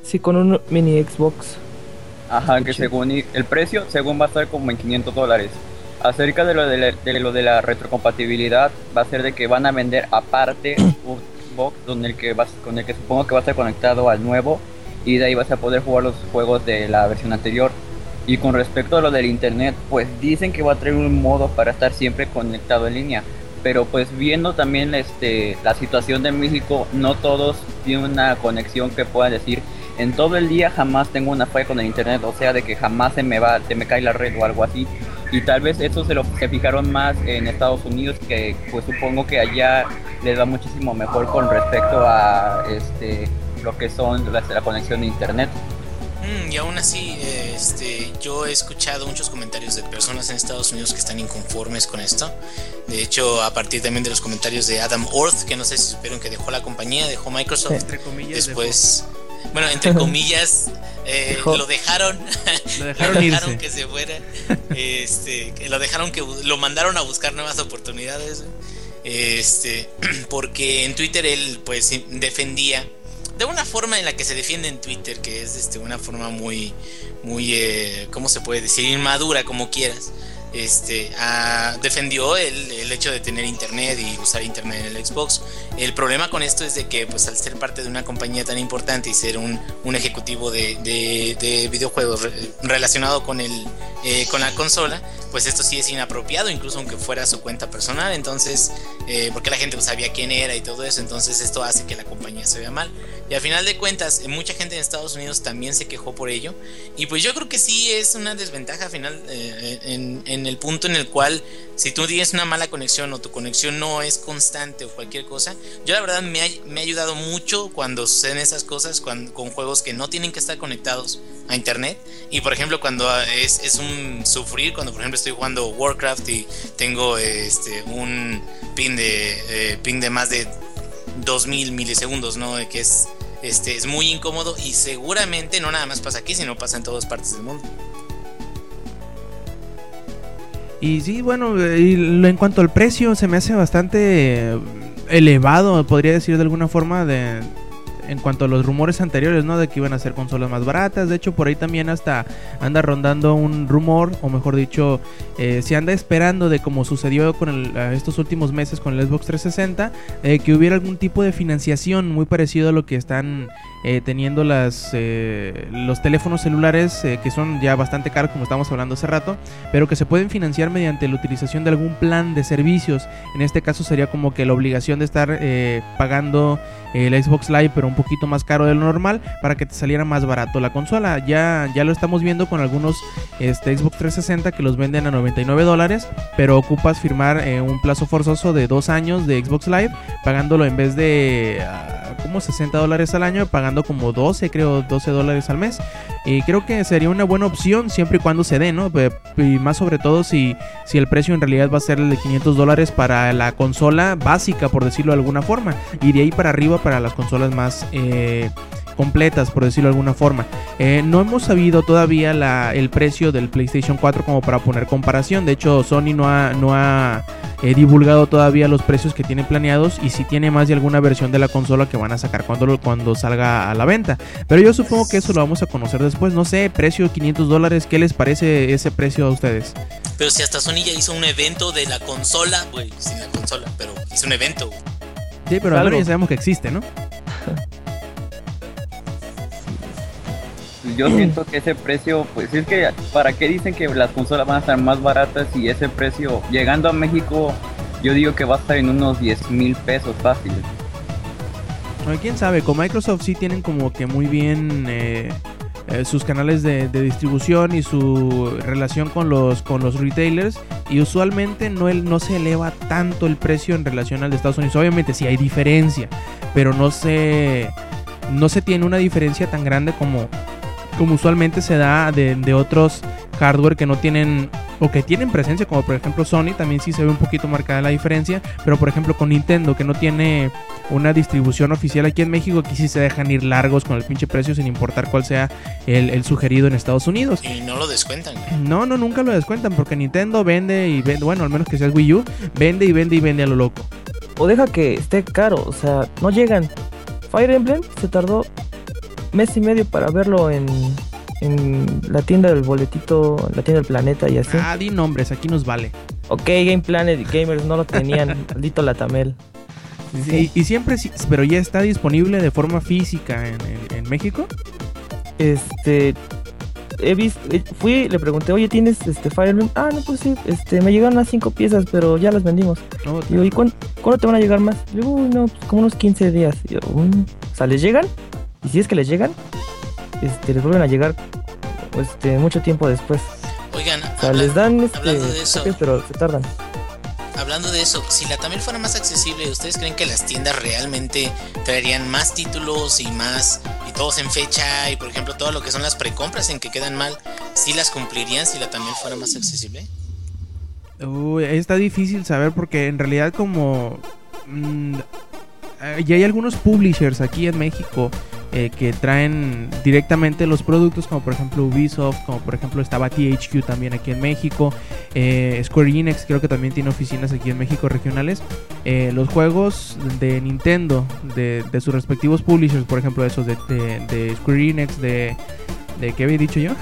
Sí, con un mini Xbox. Ajá, que según el precio, según va a estar como en 500 dólares. Acerca de lo de, la, de lo de la retrocompatibilidad, va a ser de que van a vender aparte un box donde el que vas, con el que supongo que va a estar conectado al nuevo y de ahí vas a poder jugar los juegos de la versión anterior. Y con respecto a lo del internet, pues dicen que va a traer un modo para estar siempre conectado en línea. Pero pues viendo también este, la situación de México, no todos tienen una conexión que puedan decir en todo el día jamás tengo una falla con el internet, o sea de que jamás se me va, se me cae la red o algo así. Y tal vez eso se lo se fijaron más en Estados Unidos, que pues supongo que allá les va muchísimo mejor con respecto a este lo que son la, la conexión de internet. Mm, y aún así, este, yo he escuchado muchos comentarios de personas en Estados Unidos que están inconformes con esto. De hecho, a partir también de los comentarios de Adam Orth, que no sé si supieron que dejó la compañía, dejó Microsoft. Entre comillas. Después, bueno, entre comillas, eh, lo dejaron, Lo lo dejaron irse. que se fuera, este, lo dejaron que lo mandaron a buscar nuevas oportunidades, este, porque en Twitter él pues defendía de una forma en la que se defiende en Twitter, que es este, una forma muy, muy, eh, ¿cómo se puede decir? Inmadura, como quieras. Este, ah, defendió el, el hecho de tener internet y usar internet en el Xbox. El problema con esto es de que, pues, al ser parte de una compañía tan importante y ser un, un ejecutivo de, de- de videojuegos re- relacionado con, el, eh, con la consola, pues esto sí es inapropiado, incluso aunque fuera su cuenta personal. Entonces, eh, porque la gente pues, sabía quién era y todo eso, entonces esto hace que la compañía se vea mal. Y al final de cuentas, eh, mucha gente en Estados Unidos también se quejó por ello. Y pues yo creo que sí es una desventaja al final en el punto en el cual si tú tienes una mala conexión o tu conexión no es constante o cualquier cosa, yo la verdad me ha, me ha ayudado mucho cuando suceden esas cosas cuando- con juegos que no tienen que estar conectados a internet. Y por ejemplo cuando ah, es, es un sufrir, cuando por ejemplo estoy jugando Warcraft y tengo este un ping de, eh, ping de más de 2000 milisegundos, ¿no? Que es, este, es muy incómodo y seguramente no nada más pasa aquí, sino pasa en todas partes del mundo. Y sí, bueno, eh, y en cuanto al precio, se me hace bastante eh, elevado, podría decir de alguna forma, de en cuanto a los rumores anteriores, ¿no? De que iban a ser consolas más baratas. De hecho, por ahí también hasta anda rondando un rumor, o mejor dicho, eh, se anda esperando de como sucedió con el- estos últimos meses con el Xbox 360, eh, que hubiera algún tipo de financiación muy parecido a lo que están eh, teniendo las eh, los teléfonos celulares, que son ya bastante caros, como estábamos hablando hace rato pero que se pueden financiar mediante la utilización de algún plan de servicios. En este caso sería como que la obligación de estar pagando el Xbox Live, pero un poquito más caro de lo normal, para que te saliera más barato la consola. Ya, ya lo estamos viendo con algunos este, Xbox 360 que los venden a 99 dólares, pero ocupas firmar eh, un plazo forzoso de dos años de Xbox Live, pagándolo en vez de ah, como 60 dólares al año, pagando como 12, creo, 12 dólares al mes. Y creo que sería una buena opción siempre y cuando se dé, ¿no? Y más sobre todo si, si el precio en realidad va a ser el de 500 dólares para la consola básica, por decirlo de alguna forma. Y de ahí para arriba para las consolas más... eh, completas, por decirlo de alguna forma. Eh, no hemos sabido todavía la, el precio del PlayStation 4 como para poner comparación. De hecho, Sony no ha, no ha eh, divulgado todavía los precios que tiene planeados y si tiene más de alguna versión de la consola que van a sacar cuando, cuando salga a la venta. Pero yo supongo que eso lo vamos a conocer después. No sé, precio 500 dólares. ¿Qué les parece ese precio a ustedes? Pero si hasta Sony ya hizo un evento de la consola, güey, sin la consola, pero hizo un evento. Sí, pero ahora ya sabemos que existe, ¿no? Yo siento que ese precio, pues es que, ¿para qué dicen que las consolas van a estar más baratas y ese precio, llegando a México, yo digo que va a estar en unos 10 mil pesos fáciles? quién sabe, con Microsoft sí tienen como que muy bien eh, eh, sus canales de, distribución y su relación con los, con los retailers y usualmente no, el, no se eleva tanto el precio en relación al de Estados Unidos. Obviamente sí hay diferencia, pero no se, no se tiene una diferencia tan grande como, como usualmente se da de, de otros hardware que no tienen o que tienen presencia, como por ejemplo Sony, también sí se ve un poquito marcada la diferencia, pero por ejemplo con Nintendo, que no tiene una distribución oficial aquí en México, aquí sí se dejan ir largos con el pinche precio sin importar cuál sea el, sugerido en Estados Unidos. Y no lo descuentan. No, no, nunca lo descuentan, porque Nintendo vende y vende, bueno, al menos que sea el Wii U, vende y vende y vende a lo loco. O deja que esté caro, o sea, no llegan. Fire Emblem se tardó mes y medio para verlo en en la tienda del boletito, la tienda del planeta y así. Ah, di nombres, aquí nos vale. Ok, Game Planet y Gamers no lo tenían, maldito Latamel. Sí, y siempre, pero ya está disponible de forma física en, en, México. Este, he visto, eh, fui, le pregunté, oye, ¿tienes este Fire Emblem? Ah, no, pues sí, este, me llegaron las cinco piezas, pero ya las vendimos. Oh, digo, ¿y cuándo, te van a llegar más? Digo, uy, no, pues como unos 15 días. Yo, mm". o sea, ¿les llegan? Y si es que les llegan, este, les vuelven a llegar este, mucho tiempo después. Oigan, les dan este, hablando de eso, pero se tardan. Hablando de eso, si la Tamil fuera más accesible, ¿ustedes creen que las tiendas realmente traerían más títulos y más y todos en fecha y por ejemplo todo lo que son las precompras en que quedan mal, si las cumplirían si la Tamil fuera más accesible? Uy, está difícil saber porque en realidad como mm, ya hay algunos publishers aquí en México eh, que traen directamente los productos, como por ejemplo Ubisoft, como por ejemplo estaba THQ también aquí en México, eh, Square Enix creo que también tiene oficinas aquí en México regionales. Eh, los juegos de Nintendo, de, sus respectivos publishers, por ejemplo esos de, de, Square Enix, de, de ¿qué había dicho yo?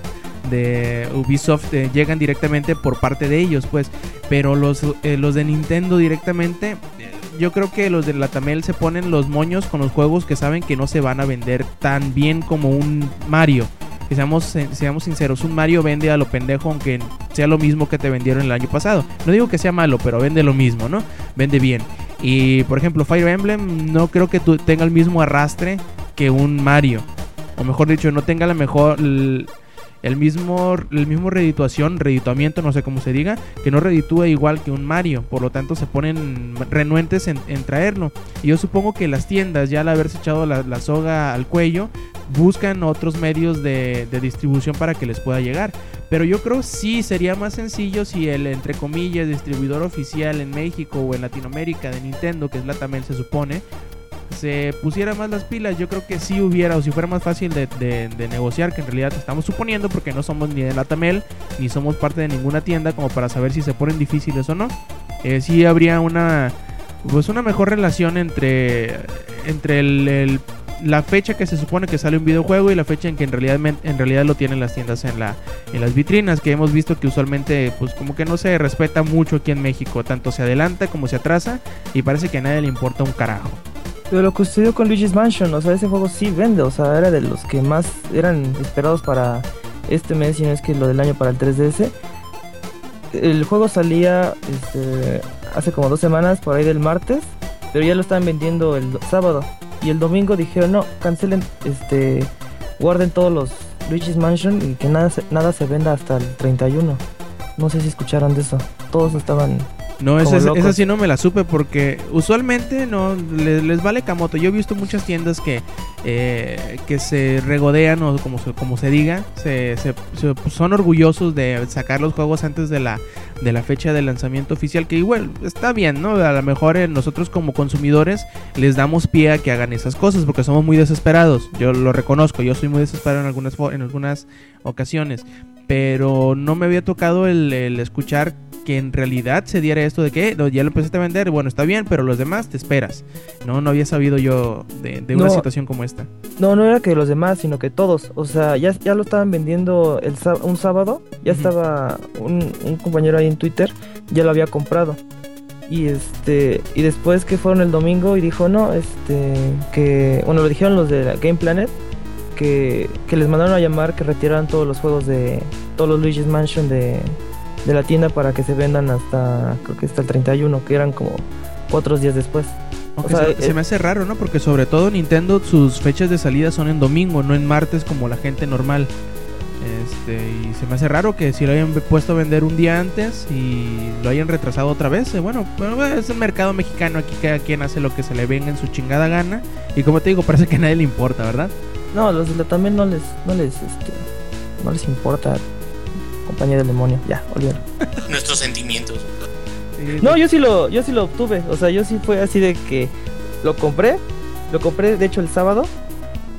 de Ubisoft llegan directamente por parte de ellos, pues. Pero los, los de Nintendo directamente yo creo que los de la Tamel se ponen los moños con los juegos que saben que no se van a vender tan bien como un Mario. Que seamos, seamos sinceros, un Mario vende a lo pendejo aunque sea lo mismo que te vendieron el año pasado. No digo que sea malo, pero vende lo mismo, ¿no? Vende bien. Y por ejemplo, Fire Emblem no creo que tenga el mismo arrastre que un Mario. O mejor dicho, no tenga la mejor el mismo, el mismo redituación, redituamiento, no sé cómo se diga, que no reditúa igual que un Mario. Por lo tanto, se ponen renuentes en, traerlo. Y yo supongo que las tiendas, ya al haberse echado la, soga al cuello, buscan otros medios de, distribución para que les pueda llegar. Pero yo creo sí sería más sencillo si el, entre comillas, distribuidor oficial en México o en Latinoamérica de Nintendo, que es la también se supone, se pusiera más las pilas, yo creo que si hubiera, o si fuera más fácil de, negociar, que en realidad estamos suponiendo, porque no somos ni de la Tamel, ni somos parte de ninguna tienda, como para saber si se ponen difíciles o no. Eh, sí habría una, pues una mejor relación entre, entre el, la fecha que se supone que sale un videojuego y la fecha en que en realidad, en realidad lo tienen las tiendas en, la, en las vitrinas, que hemos visto que usualmente pues como que no se respeta mucho aquí en México, tanto se adelanta como se atrasa y parece que a nadie le importa un carajo. Pero lo que sucedió con Luigi's Mansion, o sea, ese juego sí vende, o sea, era de los que más eran esperados para este mes, y no es que lo del año para el 3DS. El juego salía este, hace como dos semanas, por ahí del martes, pero ya lo estaban vendiendo el sábado. Y el domingo dijeron, no, cancelen, este, guarden todos los Luigi's Mansion y que nada, nada se venda hasta el 31. No sé si escucharon de eso. Todos estaban no, esa, sí no me la supe porque usualmente no les, vale camoto. Yo he visto muchas tiendas que, eh, que se regodean o como se, como se diga, se, son orgullosos de sacar los juegos antes de la, de la fecha de lanzamiento oficial, que igual está bien, ¿no? A lo mejor eh, nosotros como consumidores les damos pie a que hagan esas cosas porque somos muy desesperados. Yo lo reconozco, yo soy muy desesperado en algunas, en algunas ocasiones, pero no me había tocado el, el escuchar que en realidad se diera esto de que ya lo empezaste a vender, bueno, está bien, pero los demás te esperas. No, no había sabido yo de, de una No. situación como esta. No, no era que los demás, sino que todos. O sea, ya, ya lo estaban vendiendo el, un sábado. Ya estaba un, un compañero ahí en Twitter, ya lo había comprado. Y este y después que fueron el domingo y dijo, no, este, que, bueno, lo dijeron los de Game Planet, que, que les mandaron a llamar que retiraran todos los juegos de, todos los Luigi's Mansion de, de la tienda para que se vendan hasta, creo que hasta el 31, que eran como cuatro días después. Aunque O sea, se, eh, se me hace raro, ¿no? Porque sobre todo Nintendo sus fechas de salida son en domingo, no en martes como la gente normal. Este, y se me hace raro que si lo hayan puesto a vender un día antes y lo hayan retrasado otra vez. eh, Bueno, bueno, es el mercado mexicano, aquí cada quien hace lo que se le venga en su chingada gana. Y como te digo, parece que a nadie le importa, ¿verdad? No, los de la también no les, no les, este, no les importa. Compañía del demonio, ya, olvídalo. Nuestros sentimientos. No, yo sí lo, yo sí lo obtuve. O sea, yo sí fue así de que lo compré, lo compré de hecho el sábado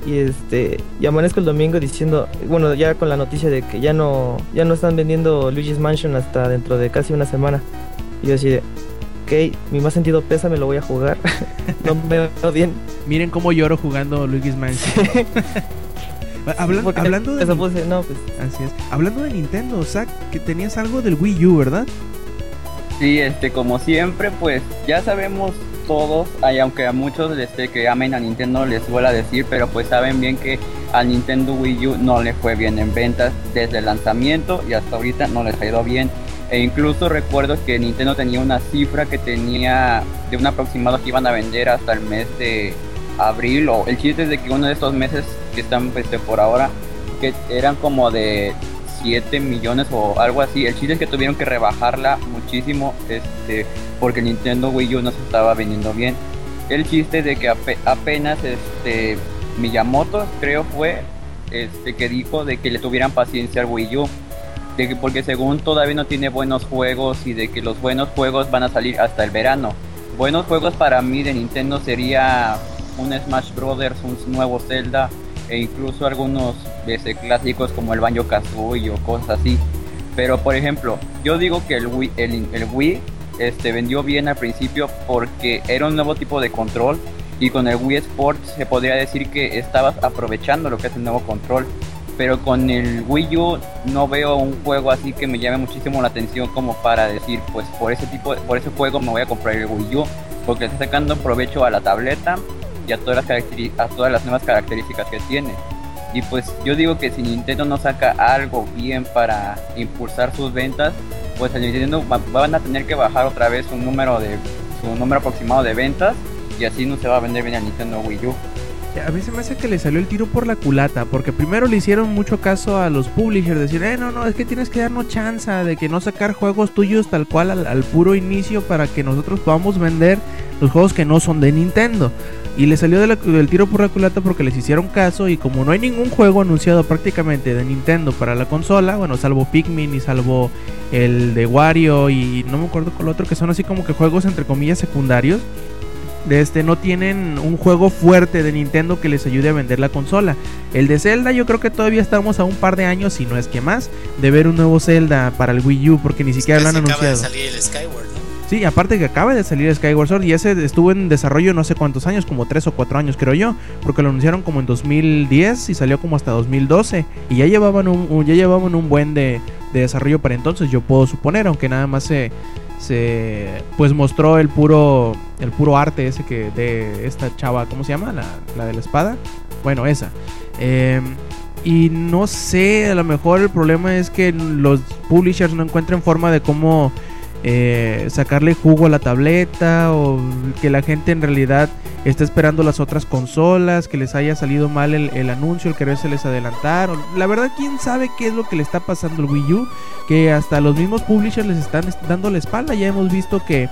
y este y amanezco el domingo diciendo, bueno, ya con la noticia de que ya no, ya no están vendiendo Luigi's Mansion hasta dentro de casi una semana. Y yo así de, ok, mi más sentido pesa, me lo voy a jugar. no me veo bien. Miren cómo lloro jugando Luigi's Mansion. Hablan- Porque hablando de eso puse, no, pues Así es. Hablando de Nintendo, Zach, que tenías algo del Wii U, ¿verdad? Sí, este, como siempre, pues ya sabemos todos, y aunque a muchos este, que amen a Nintendo les vuelva a decir, pero pues saben bien que al Nintendo Wii U no le fue bien en ventas desde el lanzamiento y hasta ahorita no les ha ido bien. E incluso recuerdo que Nintendo tenía una cifra que tenía de un aproximado que iban a vender hasta el mes de abril, o el chiste es de que uno de estos meses que están pues, por ahora, que eran como de 7 millones o algo así. El chiste es que tuvieron que rebajarla muchísimo este, porque Nintendo Wii U no se estaba vendiendo bien. El chiste de que ape- apenas este, Miyamoto, creo fue, este, que dijo de que le tuvieran paciencia al Wii U. Porque según todavía no tiene buenos juegos y de que los buenos juegos van a salir hasta el verano. Buenos juegos para mí de Nintendo sería un Smash Brothers, un nuevo Zelda e incluso algunos este, clásicos como el Banjo Kazooie o cosas así. Pero por ejemplo, yo digo que el Wii, el, el Wii este, vendió bien al principio porque era un nuevo tipo de control y con el Wii Sports se podría decir que estabas aprovechando lo que es el nuevo control. Pero con el Wii U no veo un juego así que me llame muchísimo la atención como para decir, pues por ese tipo, por ese juego me voy a comprar el Wii U, porque está sacando provecho a la tableta y a todas las a todas las nuevas características que tiene. Y pues yo digo que si Nintendo no saca algo bien para impulsar sus ventas, pues el Nintendo va- van a tener que bajar otra vez su número de su número aproximado de ventas y así no se va a vender bien el Nintendo Wii U. A mí se me hace que le salió el tiro por la culata, porque primero le hicieron mucho caso a los publishers, decir, eh, no, no, es que tienes que darnos chance de que no sacar juegos tuyos tal cual al, puro inicio para que nosotros podamos vender los juegos que no son de Nintendo. Y le salió del tiro por la culata porque les hicieron caso y como no hay ningún juego anunciado prácticamente de Nintendo para la consola, bueno, salvo Pikmin y salvo el de Wario y no me acuerdo con el otro, que son así como que juegos entre comillas secundarios este no tienen un juego fuerte de Nintendo que les ayude a vender la consola. El de Zelda yo creo que todavía estamos a un par de años, si no es que más, de ver un nuevo Zelda para el Wii U porque ni siquiera lo han Se acaba de anunciado. salir el Skyward, ¿no? Sí, aparte que acaba de salir Skyward Sword y ese estuvo en desarrollo no sé cuántos años, como 3 o 4 años creo yo, porque lo anunciaron como en 2010 y salió como hasta 2012 y ya llevaban un, un- ya llevaban un buen de, de desarrollo para entonces, yo puedo suponer, aunque nada más se se pues mostró el puro el puro arte ese que de esta chava, ¿cómo se llama? La, la de la espada. Bueno, esa. Eh, y no sé, a lo mejor el problema es que los publishers no encuentran forma de cómo eh, sacarle jugo a la tableta o que la gente en realidad está esperando las otras consolas, que les haya salido mal el, el anuncio, el querer se les adelantar. o- La verdad, quién sabe qué es lo que le está pasando al Wii U, que hasta los mismos publishers les están est- dando la espalda. Ya hemos visto que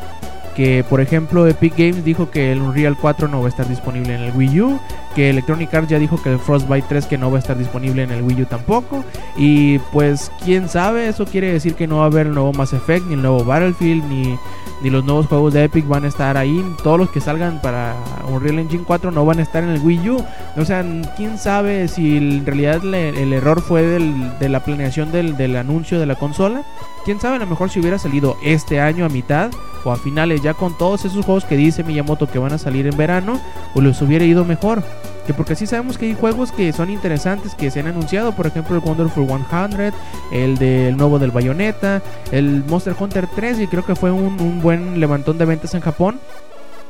que por ejemplo Epic Games dijo que el Unreal 4 no va a estar disponible en el Wii U, que Electronic Arts ya dijo que el Frostbite 3 que no va a estar disponible en el Wii U tampoco, y pues quién sabe, eso quiere decir que no va a haber el nuevo Mass Effect, ni el nuevo Battlefield, ni, ni los nuevos juegos de Epic van a estar ahí, todos los que salgan para Unreal Engine 4 no van a estar en el Wii U, o sea, quién sabe si en realidad le- el error fue del- de la planeación del, del anuncio de la consola. Quién sabe, a lo mejor si hubiera salido este año a mitad o a finales, ya con todos esos juegos que dice Miyamoto que van a salir en verano, o les hubiera ido mejor. Que porque sí sabemos que hay juegos que son interesantes que se han anunciado, por ejemplo el Wonderful 100, el del nuevo del Bayonetta, el Monster Hunter 3, y creo que fue un, buen levantón de ventas en Japón.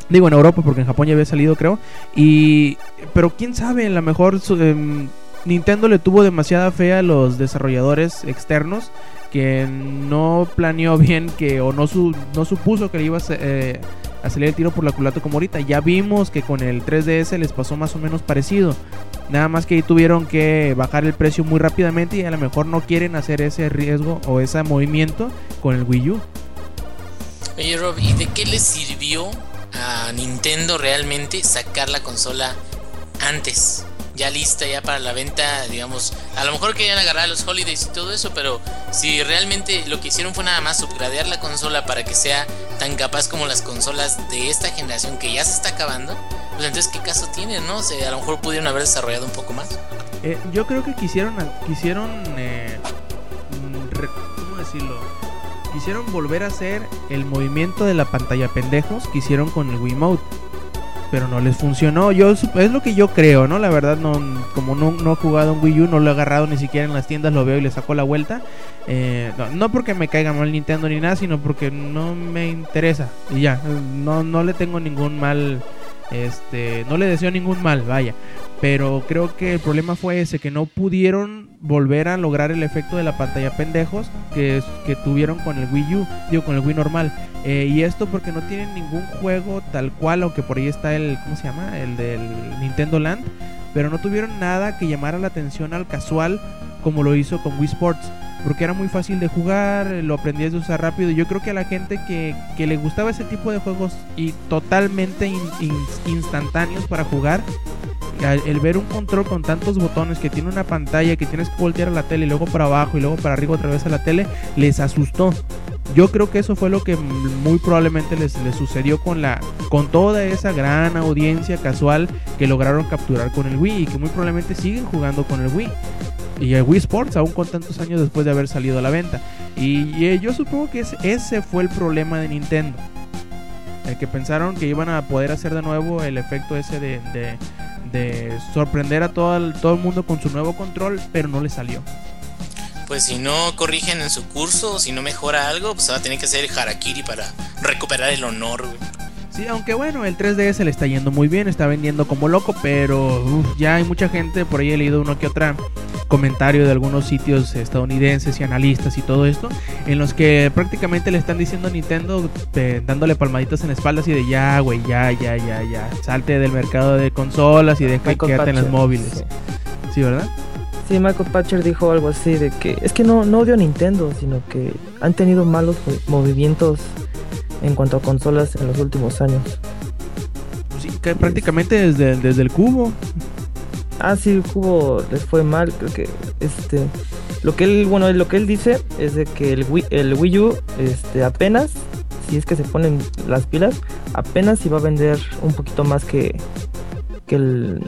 Digo en Europa porque en Japón ya había salido creo. Y pero quién sabe, a lo mejor em, Nintendo le tuvo demasiada fe a los desarrolladores externos que no planeó bien que o no, su- no supuso que le iba a, eh, salir el tiro por la culata como ahorita. Ya vimos que con el 3DS les pasó más o menos parecido. Nada más que ahí tuvieron que bajar el precio muy rápidamente y a lo mejor no quieren hacer ese riesgo o ese movimiento con el Wii U. Oye Rob, ¿y de qué le sirvió a Nintendo realmente sacar la consola antes? Ya lista, ya para la venta, digamos, a lo mejor querían agarrar los holidays y todo eso, pero si realmente lo que hicieron fue nada más upgradear la consola para que sea tan capaz como las consolas de esta generación que ya se está acabando, pues entonces qué caso tiene, ¿no? O a lo mejor pudieron haber desarrollado un poco más. Eh, yo creo que quisieron, quisieron, eh, mm, re- ¿cómo decirlo? Quisieron volver a hacer el movimiento de la pantalla pendejos que hicieron con el Wiimote. Pero no les funcionó. Yo es lo que yo creo, ¿no? La verdad, no, como no, no he jugado un Wii U, no lo he agarrado ni siquiera en las tiendas, lo veo y le saco la vuelta. Eh, no, no porque me caiga mal Nintendo ni nada, sino porque no me interesa. Y ya, no, no le tengo ningún mal. Este, no le deseo ningún mal, vaya. Pero creo que el problema fue ese, que no pudieron volver a lograr el efecto de la pantalla pendejos que, que tuvieron con el Wii U, digo, con el Wii normal. Eh, y esto porque no tienen ningún juego tal cual, aunque por ahí está el, ¿cómo se llama? El del Nintendo Land. Pero no tuvieron nada que llamara la atención al casual como lo hizo con Wii Sports. Porque era muy fácil de jugar, eh, lo aprendías de usar rápido. Yo creo que a la gente que, que le gustaba ese tipo de juegos y totalmente in- in- instantáneos para jugar, el ver un control con tantos botones que tiene una pantalla que tienes que voltear a la tele y luego para abajo y luego para arriba otra vez a la tele les asustó. Yo creo que eso fue lo que muy probablemente les, les sucedió con la con toda esa gran audiencia casual que lograron capturar con el Wii y que muy probablemente siguen jugando con el Wii. Y el Wii Sports aún con tantos años después de haber salido a la venta. Y, eh, yo supongo que ese, fue el problema de Nintendo. El que pensaron que iban a poder hacer de nuevo el efecto ese de, de sorprender a todo el, todo el mundo con su nuevo control, pero no le salió. Pues si no corrigen en su curso, si no mejora algo, pues va a tener que hacer el harakiri para recuperar el honor, güey. Sí, aunque bueno, el 3DS le está yendo muy bien, está vendiendo como loco, pero uf, ya hay mucha gente, por ahí he leído uno que otra comentario de algunos sitios estadounidenses y analistas y todo esto, en los que prácticamente le están diciendo a Nintendo, eh, dándole palmaditas en la espalda así de ya, güey, ya, ya, ya, ya, salte del mercado de consolas y deja quedarte en las Patcher, móviles. sí. Sí, ¿verdad? Sí, Michael Patcher dijo algo así de que es que no, no odio a Nintendo, sino que han tenido malos mo- movimientos en cuanto a consolas en los últimos años. Sí, que prácticamente desde, desde el cubo. Ah, sí, el cubo les fue mal, creo que este lo que él, bueno, lo que él dice es de que el Wii, el Wii U este apenas si es que se ponen las pilas, apenas iba a vender un poquito más que que el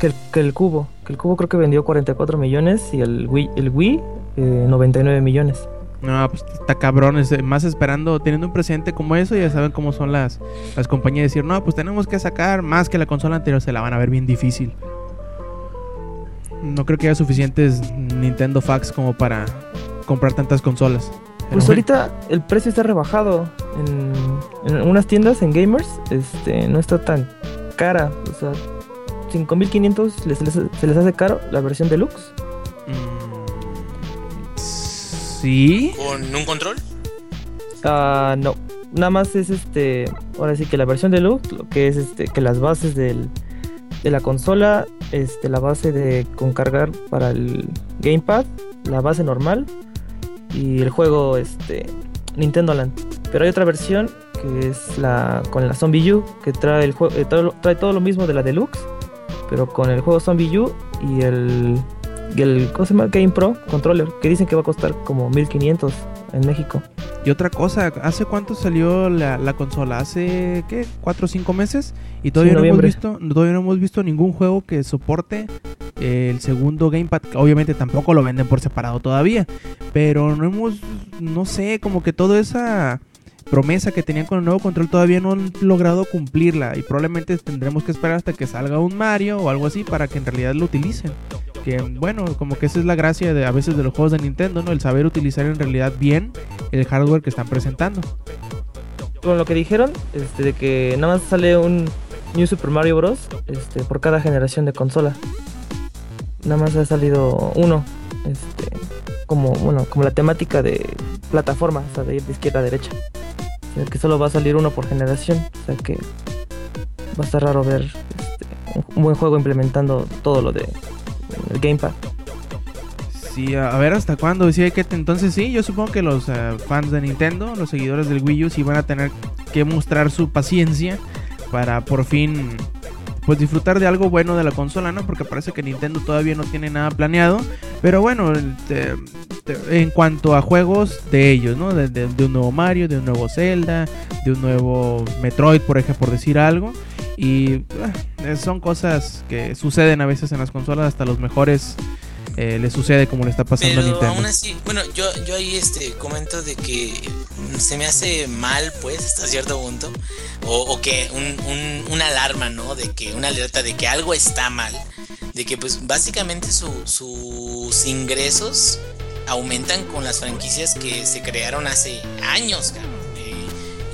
que el, que el cubo, que el cubo creo que vendió 44 millones y el Wii el Wii eh, 99 millones. No, pues está cabrón, es, eh, más esperando, teniendo un presente como eso, ya saben cómo son las, las compañías, decir, no, pues tenemos que sacar más que la consola anterior, se la van a ver bien difícil. No creo que haya suficientes Nintendo Fax como para comprar tantas consolas. Pero Pues bueno, ahorita el precio está rebajado en, en unas tiendas en gamers, este no está tan cara, o sea, 5500 les, les- se les hace caro la versión deluxe. mm, sí. ¿Con un control? Ah, no. Nada más es este. Ahora sí que la versión deluxe, lo que es este, que las bases del, de la consola, este, la base de con cargar para el gamepad, la base normal y el juego este Nintendo Land. Pero hay otra versión que es la con la Zombie U, que trae el juego, trae todo lo mismo de la Deluxe, pero con el juego Zombie U y el, el ¿cómo se llama? Game Pro controller, que dicen que va a costar como 1500 en México. Y otra cosa, ¿hace cuánto salió la, la consola? ¿Hace qué? ¿Cuatro o cinco meses? Y todavía, Sí, no hemos visto, todavía no hemos visto ningún juego que soporte el segundo Gamepad. Obviamente tampoco lo venden por separado todavía. Pero no hemos, no sé, como que toda esa promesa que tenían con el nuevo control todavía no han logrado cumplirla. Y probablemente tendremos que esperar hasta que salga un Mario o algo así para que en realidad lo utilicen. Que bueno, como que esa es la gracia de a veces de los juegos de Nintendo, ¿no? El saber utilizar en realidad bien el hardware que están presentando. Con lo que dijeron, este, de que nada más sale un New Super Mario Bros. Este, por cada generación de consola. Nada más ha salido uno. Este, como, bueno, como la temática de plataforma, o sea, de ir de izquierda a derecha. Que solo va a salir uno por generación. O sea que va a estar raro ver este, un- buen juego implementando todo lo de el Gamepad. Sí, a, ver hasta cuándo. Sí, que, entonces sí, yo supongo que los eh, fans de Nintendo, los seguidores del Wii U, sí van a tener que mostrar su paciencia para por fin pues disfrutar de algo bueno de la consola, ¿no? Porque parece que Nintendo todavía no tiene nada planeado. Pero bueno, te- en cuanto a juegos de ellos, ¿no? De un nuevo Mario, de un nuevo Zelda, de un nuevo Metroid, por ejemplo, por decir algo. Y ah, son cosas que suceden a veces en las consolas, hasta los mejores eh, le sucede como le está pasando a Pero Nintendo. aún así, bueno, yo, yo ahí este comento de que se me hace mal, pues, hasta cierto punto, o, o que un, un- una alarma, ¿no? De que una alerta de que algo está mal, de que pues básicamente su- sus ingresos aumentan con las franquicias que se crearon hace años, cabrón. Eh,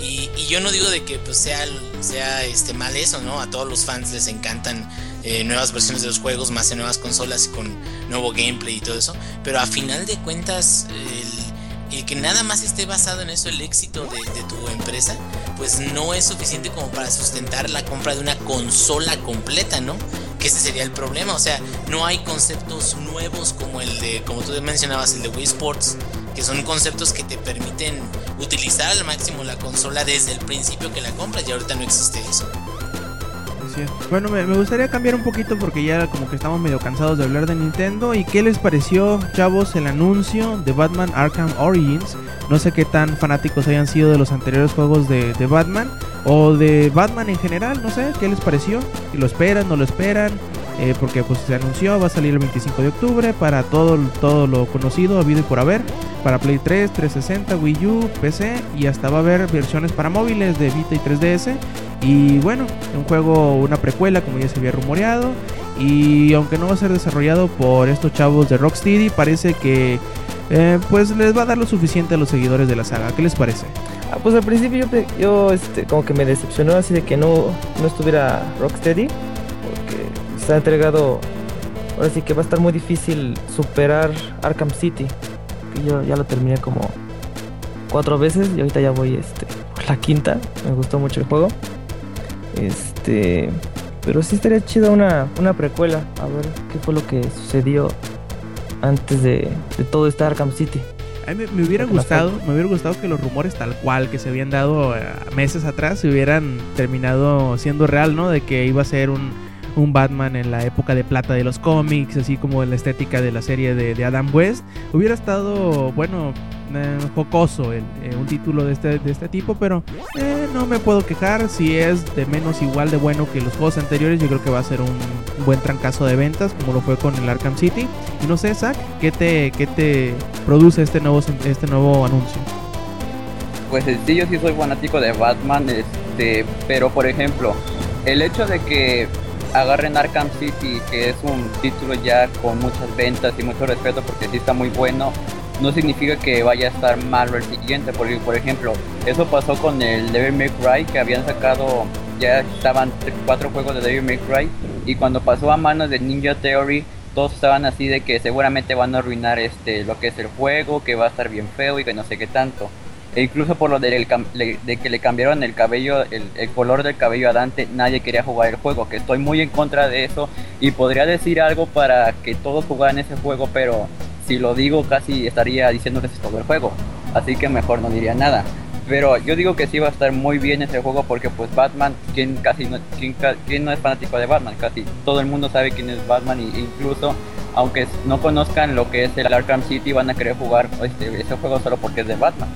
Y, y yo no digo de que pues sea, sea este mal eso, ¿no? A todos los fans les encantan eh, nuevas versiones de los juegos, más en nuevas consolas y con nuevo gameplay y todo eso. Pero a final de cuentas, el, el que nada más esté basado en eso, el éxito de, de tu empresa, pues no es suficiente como para sustentar la compra de una consola completa, ¿no? Que ese sería el problema. O sea, no hay conceptos nuevos como el de, como tú mencionabas, el de Wii Sports, que son conceptos que te permiten utilizar al máximo la consola desde el principio que la compras y ahorita no existe eso. Bueno, me, gustaría cambiar un poquito porque ya como que estamos medio cansados de hablar de Nintendo. ¿Y qué les pareció, chavos, el anuncio de Batman Arkham Origins? No sé qué tan fanáticos hayan sido de los anteriores juegos de, Batman o de Batman en general, no sé, ¿qué les pareció? ¿Y lo esperan, no lo esperan? Eh, porque pues se anunció, va a salir el 25 de octubre para todo, todo lo conocido, habido y por haber. Para Play 3, 360, Wii U, PC y hasta va a haber versiones para móviles de Vita y 3DS. Y bueno, un juego, una precuela como ya se había rumoreado. Y aunque no va a ser desarrollado por estos chavos de Rocksteady, parece que eh, pues les va a dar lo suficiente a los seguidores de la saga. ¿Qué les parece? Ah, pues al principio yo, este, como que me decepcionó así de que no, no estuviera Rocksteady, porque está entregado, ahora sí que va a estar muy difícil superar Arkham City, yo ya lo terminé como cuatro veces y ahorita ya voy este, la quinta, me gustó mucho el juego. Este, pero sí estaría chido una, una precuela, a ver qué fue lo que sucedió antes de, de todo este Arkham City. A mí me, hubiera gustado, me hubiera gustado que los rumores tal cual que se habían dado eh, meses atrás se hubieran terminado siendo real, ¿no? De que iba a ser un, un Batman en la época de plata de los cómics, así como en la estética de la serie de, de Adam West. Hubiera estado, bueno, eh, jocoso el- eh, un título de este, de este tipo, pero eh, no me puedo quejar. Si es de menos igual de bueno que los juegos anteriores, yo creo que va a ser un, buen trancazo de ventas, como lo fue con el Arkham City. Y no sé, Zach, ¿qué te, qué te produce este nuevo, este nuevo anuncio? Pues eh, sí, yo sí soy fanático de Batman, este, pero por ejemplo, el hecho de que agarren Arkham City, que es un título ya con muchas ventas y mucho respeto porque sí está muy bueno, no significa que vaya a estar malo el siguiente, porque por ejemplo, eso pasó con el Devil May Cry, que habían sacado, ya estaban cuatro juegos de Devil May Cry, y cuando pasó a manos de Ninja Theory, todos estaban así de que seguramente van a arruinar este lo que es el juego, que va a estar bien feo y que no sé qué tanto. E incluso por lo le- de que le cambiaron el cabello, el, el color del cabello a Dante, nadie quería jugar el juego, que estoy muy en contra de eso y podría decir algo para que todos jugaran ese juego, pero si lo digo casi estaría diciéndoles todo el juego, así que mejor no diría nada. Pero yo digo que sí va a estar muy bien ese juego porque pues Batman, quien casi no, quien, quien no es fanático de Batman, casi todo el mundo sabe quién es Batman e incluso aunque no conozcan lo que es el Arkham City van a querer jugar este, ese juego solo porque es de Batman.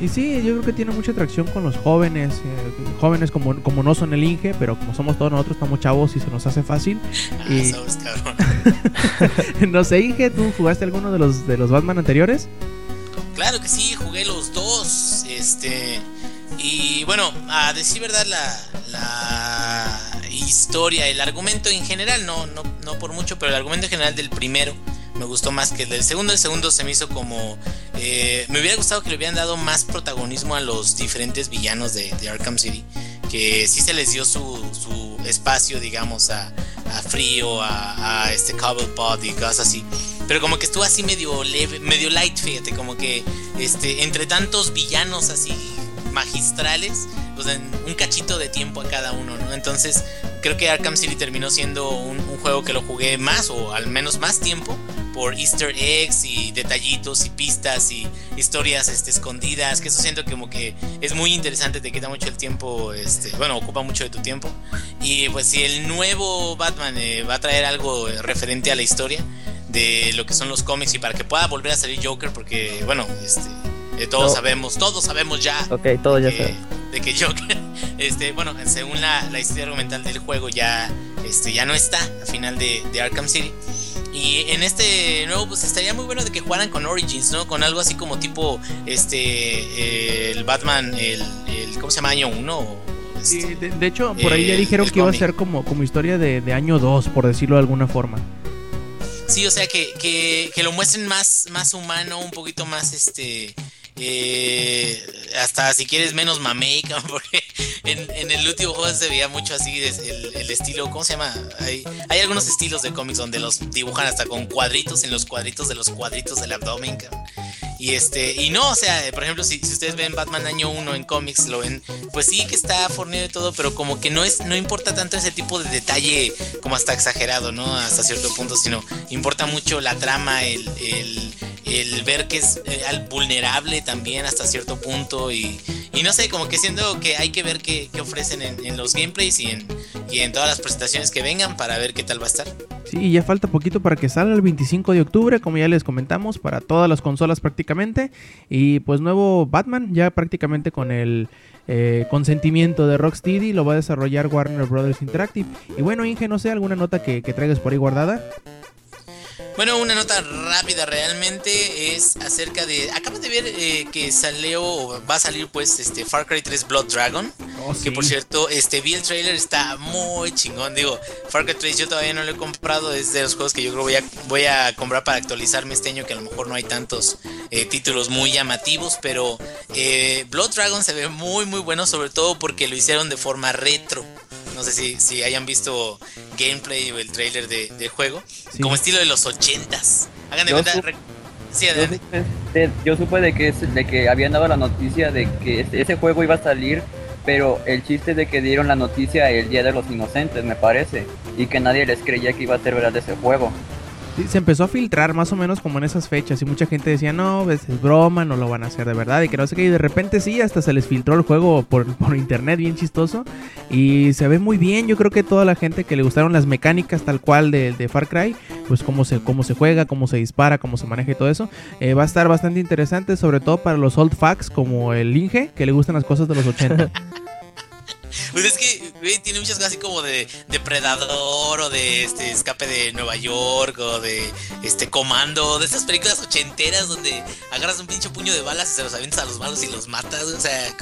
Y sí, yo creo que tiene mucha atracción con los jóvenes, eh, jóvenes como, como no son el Inge, pero como somos todos nosotros, estamos chavos y se nos hace fácil. Ah, Y- sabes, no sé, Inge, ¿tú jugaste alguno de los de los Batman anteriores? Claro que sí, jugué los dos. Este. Y bueno, a decir verdad, la, la historia, el argumento en general, no, no, no por mucho, pero el argumento en general del primero me gustó más que el del segundo. El segundo se me hizo como. eh, me hubiera gustado que le hubieran dado más protagonismo a los diferentes villanos de, de Arkham City. Que sí se les dio su, espacio, digamos, a, a Frío, a, a este Cobblepot y cosas así. Pero como que estuvo así medio leve, light, fíjate, como que este, entre tantos villanos así magistrales, pues en un cachito de tiempo a cada uno, ¿no? Entonces, creo que Arkham City terminó siendo un juego que lo jugué más, o al menos más tiempo, por easter eggs y detallitos y pistas y historias este, escondidas, que eso siento como que es muy interesante, te quita mucho el tiempo, este, bueno, ocupa mucho de tu tiempo. Y pues si el nuevo Batman eh, va a traer algo eh, referente a la historia de lo que son los cómics y para que pueda volver a salir Joker, porque bueno, este, eh, todos No. sabemos, todos sabemos ya Ok, todo ya está. de que Joker, este, bueno, según la, la historia argumental del juego ya, este, ya no está al final de, de Arkham City. Y en este nuevo, pues estaría muy bueno de que jugaran con Origins, ¿no? Con algo así como tipo, este, eh, el Batman, el, el ¿cómo se llama? Año 1. Sí, de, de hecho, por ahí ya dijeron que iba a ser como, como historia de, de año 2, por decirlo de alguna forma. Sí, o sea, que, que, que lo muestren más, más humano, un poquito más, este, eh, hasta si quieres menos mamey, porque en, el último juego se veía mucho así el, estilo, ¿cómo se llama? Hay, hay algunos estilos de cómics donde los dibujan hasta con cuadritos en los cuadritos de los cuadritos del abdomen. Y este, y no, o sea, por ejemplo, si, ustedes ven Batman año 1 en cómics, lo ven, pues sí que está fornido y todo, pero como que no es, no importa tanto ese tipo de detalle como hasta exagerado, ¿no? Hasta cierto punto, sino importa mucho la trama, el, el, ver que es eh, vulnerable también hasta cierto punto y, y no sé, como que siento que hay que ver qué, qué ofrecen en, en los gameplays y en, y en todas las presentaciones que vengan para ver qué tal va a estar. Sí, ya falta poquito para que salga el 25 de octubre, como ya les comentamos, para todas las consolas prácticamente. Y pues nuevo Batman, ya prácticamente con el eh, consentimiento de Rocksteady, lo va a desarrollar Warner Brothers Interactive. Y bueno, Inge, no sé, alguna nota que, que traigas por ahí guardada. Bueno, una nota rápida realmente es acerca de. Acabas de ver eh, que salió, o va a salir pues, este Far Cry 3 Blood Dragon. Que por cierto, este vi el trailer, está muy chingón. Digo, Far Cry 3 yo todavía no lo he comprado. Es de los juegos que yo creo voy a, voy a comprar para actualizarme este año. Que a lo mejor no hay tantos eh, títulos muy llamativos. Pero eh, Blood Dragon se ve muy, muy bueno. Sobre todo porque lo hicieron de forma retro. No sé si, si hayan visto gameplay o el trailer de, del juego. Sí. Como estilo de los ochentas. Hagan de cuenta. Sí, Yo supe, de, yo supe de que, de que habían dado la noticia de que ese, ese juego iba a salir, pero el chiste de que dieron la noticia el Día de los Inocentes, me parece, y que nadie les creía que iba a ser verdad ese juego. Se empezó a filtrar más o menos como en esas fechas y mucha gente decía, no, pues, es broma, no lo van a hacer de verdad y que no sé qué. Y de repente sí, hasta se les filtró el juego por, por internet, bien chistoso. Y se ve muy bien, yo creo que toda la gente que le gustaron las mecánicas tal cual de, de Far Cry, pues cómo se, cómo se juega, cómo se dispara, cómo se maneja y todo eso, eh, va a estar bastante interesante, sobre todo para los old facts como el Inge, que le gustan las cosas de los 80. Pues es que tiene muchas cosas así como de Depredador o de este escape de Nueva York o de este comando, de esas películas ochenteras donde agarras un pinche puño de balas y se los avientas a los malos y los matas, o sea,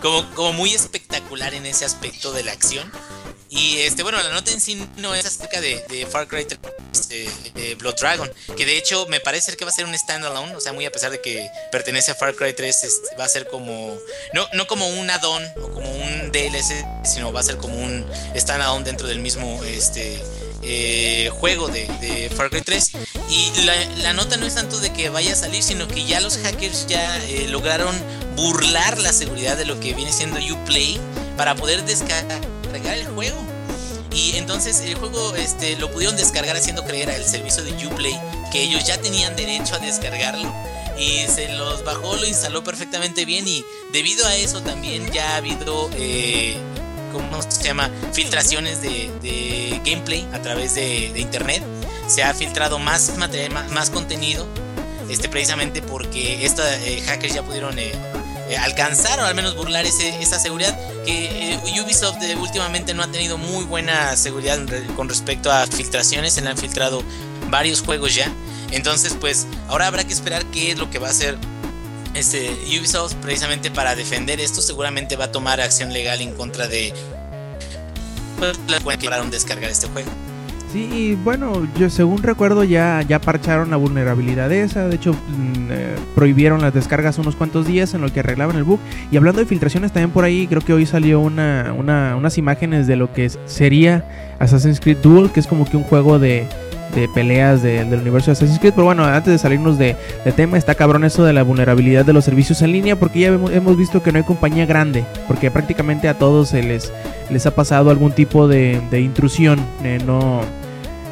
como muy espectacular en ese aspecto de la acción. Y este, bueno, la nota en sí no es acerca de, Far Cry 3, eh, eh, Blood Dragon, que de hecho me parece que va a ser un standalone, o sea, muy a pesar de que pertenece a Far Cry 3, este, va a ser como, no, no como un add-on o como un DLC, sino va a ser como un standalone dentro del mismo este, eh, juego de, de Far Cry 3. Y la, la nota no es tanto de que vaya a salir, sino que ya los hackers ya eh, lograron burlar la seguridad de lo que viene siendo Uplay para poder descargar el juego. Y entonces el juego este, lo pudieron descargar haciendo creer al servicio de Uplay que ellos ya tenían derecho a descargarlo. y se los bajó, lo instaló perfectamente bien y debido a eso también ya ha habido, eh, ¿cómo se llama? Filtraciones de, gameplay a través de, internet. Se ha filtrado más material, más, contenido, este, precisamente porque estos eh, hackers ya pudieron... Eh, eh, alcanzar o al menos burlar esa seguridad que Ubisoft últimamente no ha tenido muy buena seguridad con respecto a filtraciones, se le han filtrado varios juegos ya entonces, pues ahora habrá que esperar qué es lo que va a hacer este Ubisoft precisamente para defender esto. Seguramente va a tomar acción legal en contra de pues, que lograron descargar este juego. Sí, bueno, yo según recuerdo ya, ya parcharon la vulnerabilidad esa, de hecho mm, eh, prohibieron las descargas unos cuantos días en lo que arreglaban el bug. Y hablando de filtraciones también por ahí, creo que hoy salió una, una, unas imágenes de lo que sería Assassin's Creed Duel, que es como que un juego de, de peleas del universo de Assassin's Creed. Pero bueno, antes de salirnos de, tema, está cabrón eso de la vulnerabilidad de los servicios en línea, porque ya hemos, visto que no hay compañía grande, porque prácticamente a todos se les, les ha pasado algún tipo de, intrusión, eh, no,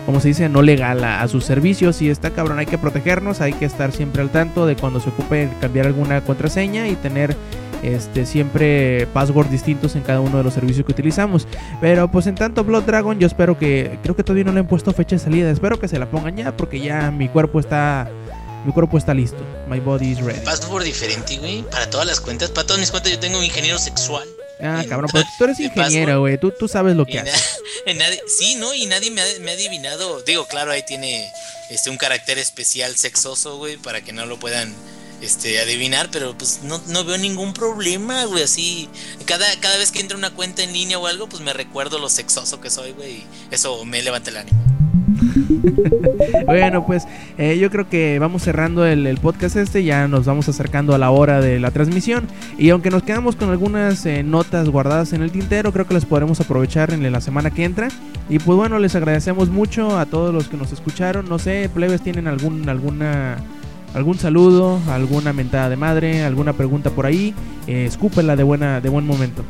como se dice, no legal a, sus servicios. Y está cabrón, hay que protegernos, hay que estar siempre al tanto de cuando se ocupe cambiar alguna contraseña y tener este, siempre passwords distintos en cada uno de los servicios que utilizamos. Pero pues en tanto Blood Dragon yo espero que, creo que todavía no le han puesto fecha de salida, espero que se la pongan ya porque ya mi cuerpo está... Mi cuerpo está listo. My body is ready. Password diferente, güey. Para todas las cuentas. Para todas mis cuentas yo tengo un ingeniero sexual. Ah, cabrón, pero tú eres ingeniero, güey. Tú, tú sabes lo que haces. sí, ¿no? Y nadie me ha, me ha, adivinado. Digo, claro, ahí tiene este un carácter especial sexoso, güey, para que no lo puedan este, adivinar, pero pues no, no veo ningún problema, güey, así, cada, cada vez que entro una cuenta en línea o algo, pues me recuerdo lo sexoso que soy, güey, y eso me levanta el ánimo. bueno, pues eh, yo creo que vamos cerrando el, podcast este, ya nos vamos acercando a la hora de la transmisión y aunque nos quedamos con algunas eh, notas guardadas en el tintero, creo que las podremos aprovechar en la semana que entra y pues bueno, les agradecemos mucho a todos los que nos escucharon, no sé, plebes tienen algún, alguna algún saludo, alguna mentada de madre, alguna pregunta por ahí, eh, escúpela de buena, de buen momento.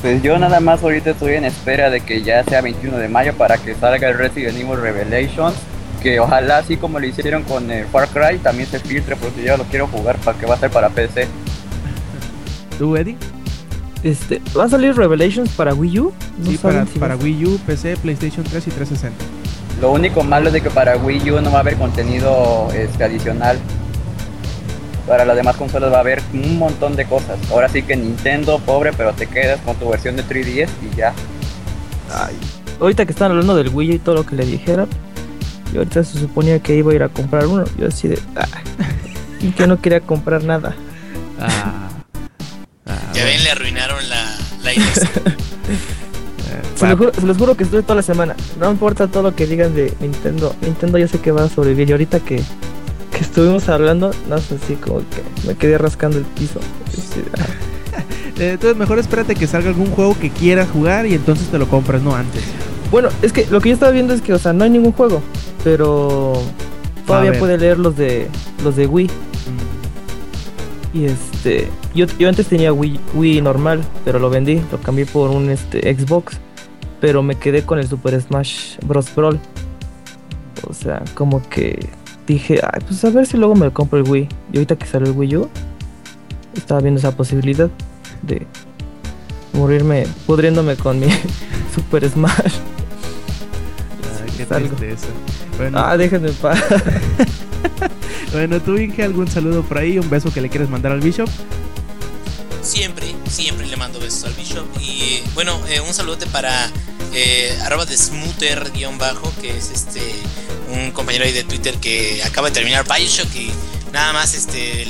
Pues yo nada más ahorita estoy en espera de que ya sea 21 de mayo para que salga el Resident Evil Revelations. Que ojalá así como lo hicieron con el Far Cry también se filtre porque yo lo quiero jugar para que va a ser para PC. ¿Tú, Eddie? Este, ¿Va a salir Revelations para Wii U? sí, para, para Wii U, PC, PlayStation 3 y 360. Lo único malo es de que para Wii U no va a haber contenido este, adicional. Para las demás consolas va a haber un montón de cosas. Ahora sí que Nintendo, pobre, pero te quedas con tu versión de 3DS y ya. Ay. Ahorita que están hablando del Wii U y todo lo que le dijera, y ahorita se suponía que iba a ir a comprar uno. Yo así de. Ah, y que no quería comprar nada. Ah. ya ven, le arruinaron la, la Se, los juro, que estuve toda la semana. No importa todo lo que digan de Nintendo. Nintendo ya sé que va a sobrevivir. Y ahorita que, estuvimos hablando, no sé, así como que me quedé rascando el piso. Entonces mejor espérate que salga algún juego que quieras jugar y entonces te lo compras, no antes. Bueno, es que lo que yo estaba viendo es que, o sea, no hay ningún juego, pero todavía puede leer los de los de Wii. Mm. Y este, yo, yo antes tenía Wii, Wii normal, pero lo vendí, lo cambié por un este Xbox pero me quedé con el Super Smash Bros. Brawl. O sea, como que dije, ay, pues a ver si luego me compro el Wii. Y ahorita que salió el Wii U, estaba viendo esa posibilidad de morirme pudriéndome con mi Super Smash. Ay, qué tristeza. Bueno. Ah, déjenme en paz. bueno, tú, Inge, algún saludo por ahí, un beso que le quieres mandar al Bishop bueno, eh, un saludote para eh, arroba de smoother bajo, que es este un compañero ahí de Twitter que acaba de terminar Bioshock y nada más este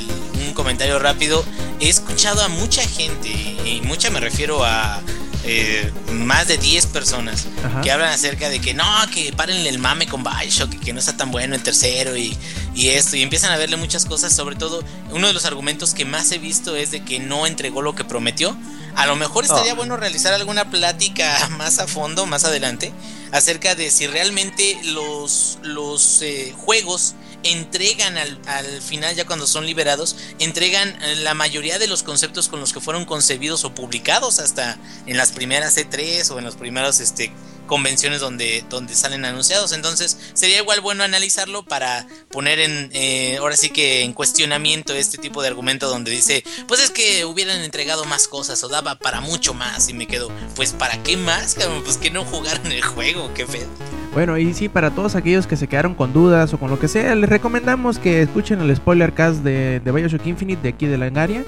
un comentario rápido. He escuchado a mucha gente, y mucha me refiero a eh, más de 10 personas que hablan acerca de que no, que paren el mame con Bioshock, que no está tan bueno el tercero y, y esto, y empiezan a verle muchas cosas, sobre todo uno de los argumentos que más he visto es de que no entregó lo que prometió. A lo mejor estaría oh. bueno realizar alguna plática más a fondo, más adelante, acerca de si realmente los, los eh, juegos entregan al, al, final, ya cuando son liberados, entregan la mayoría de los conceptos con los que fueron concebidos o publicados hasta en las primeras E3 o en los primeros este, convenciones donde, donde salen anunciados. Entonces sería igual bueno analizarlo para poner en, eh, ahora sí que en cuestionamiento este tipo de argumento donde dice, pues es que hubieran entregado más cosas o daba para mucho más y me quedo, pues para qué más, pues que no jugaron el juego, qué feo. Bueno, y sí, para todos aquellos que se quedaron con dudas o con lo que sea, les recomendamos que escuchen el spoiler cast de, de Bioshock Infinite de aquí de Langaria.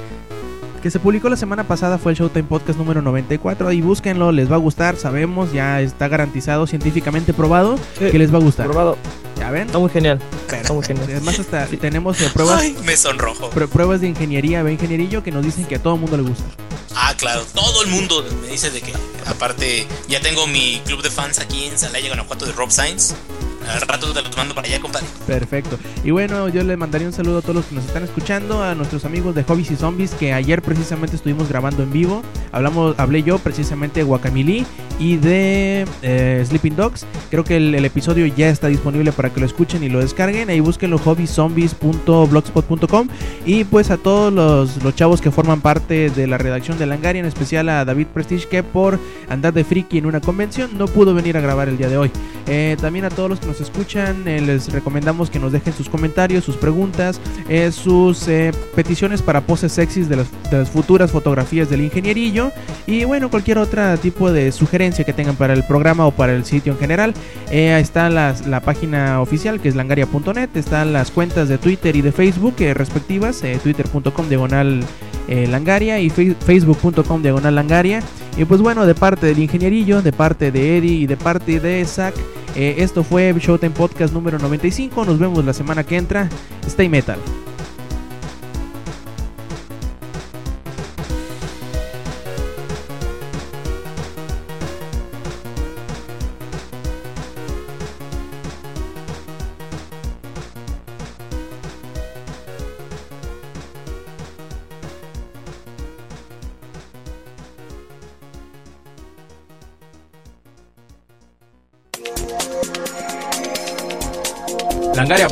Que se publicó la semana pasada, fue el Showtime Podcast número 94. Y búsquenlo, les va a gustar, sabemos, ya está garantizado, científicamente probado, Sí. que les va a gustar. Probado. ¿Ya ven? Está muy genial. Está muy genial. Además, hasta tenemos eh, pruebas, Ay, me sonrojo. pr- pruebas de ingeniería, ve ingenierillo, que nos dicen que a todo el mundo le gusta. Ah, claro, todo el mundo me dice de que, aparte, ya tengo mi club de fans aquí en Salaya, Guanajuato de Rob Sainz. Al rato te mando para allá, compadre. Perfecto. Y bueno, yo le mandaría un saludo a todos los que nos están escuchando, a nuestros amigos de Hobbies y Zombies, que ayer precisamente estuvimos grabando en vivo. Hablamos, hablé yo precisamente de Guacamili y de eh, Sleeping Dogs. Creo que el, el episodio ya está disponible para que lo escuchen y lo descarguen. Ahí búsquenlo hobbieszombies.blogspot.com. Y pues a todos los, los chavos que forman parte de la redacción de Langaria, en especial a David Prestige, que por andar de friki en una convención no pudo venir a grabar el día de hoy. Eh, también a todos los que nos escuchan, eh, les recomendamos que nos dejen sus comentarios, sus preguntas, eh, sus eh, peticiones para poses sexys de las, futuras fotografías del ingenierillo y bueno, cualquier otro tipo de sugerencia que tengan para el programa o para el sitio en general. Está las- la página oficial que es langaria.net, están las cuentas de Twitter y de Facebook respectivas, twitter.com diagonal langaria y facebook.com diagonal langaria. Y pues bueno, de parte del ingenierillo, de parte de Eddie y de parte de Zach, eh, esto fue Showtime Podcast número 95. Nos vemos la semana que entra. Stay metal.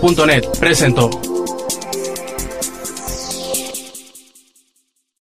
Langaria.net presentó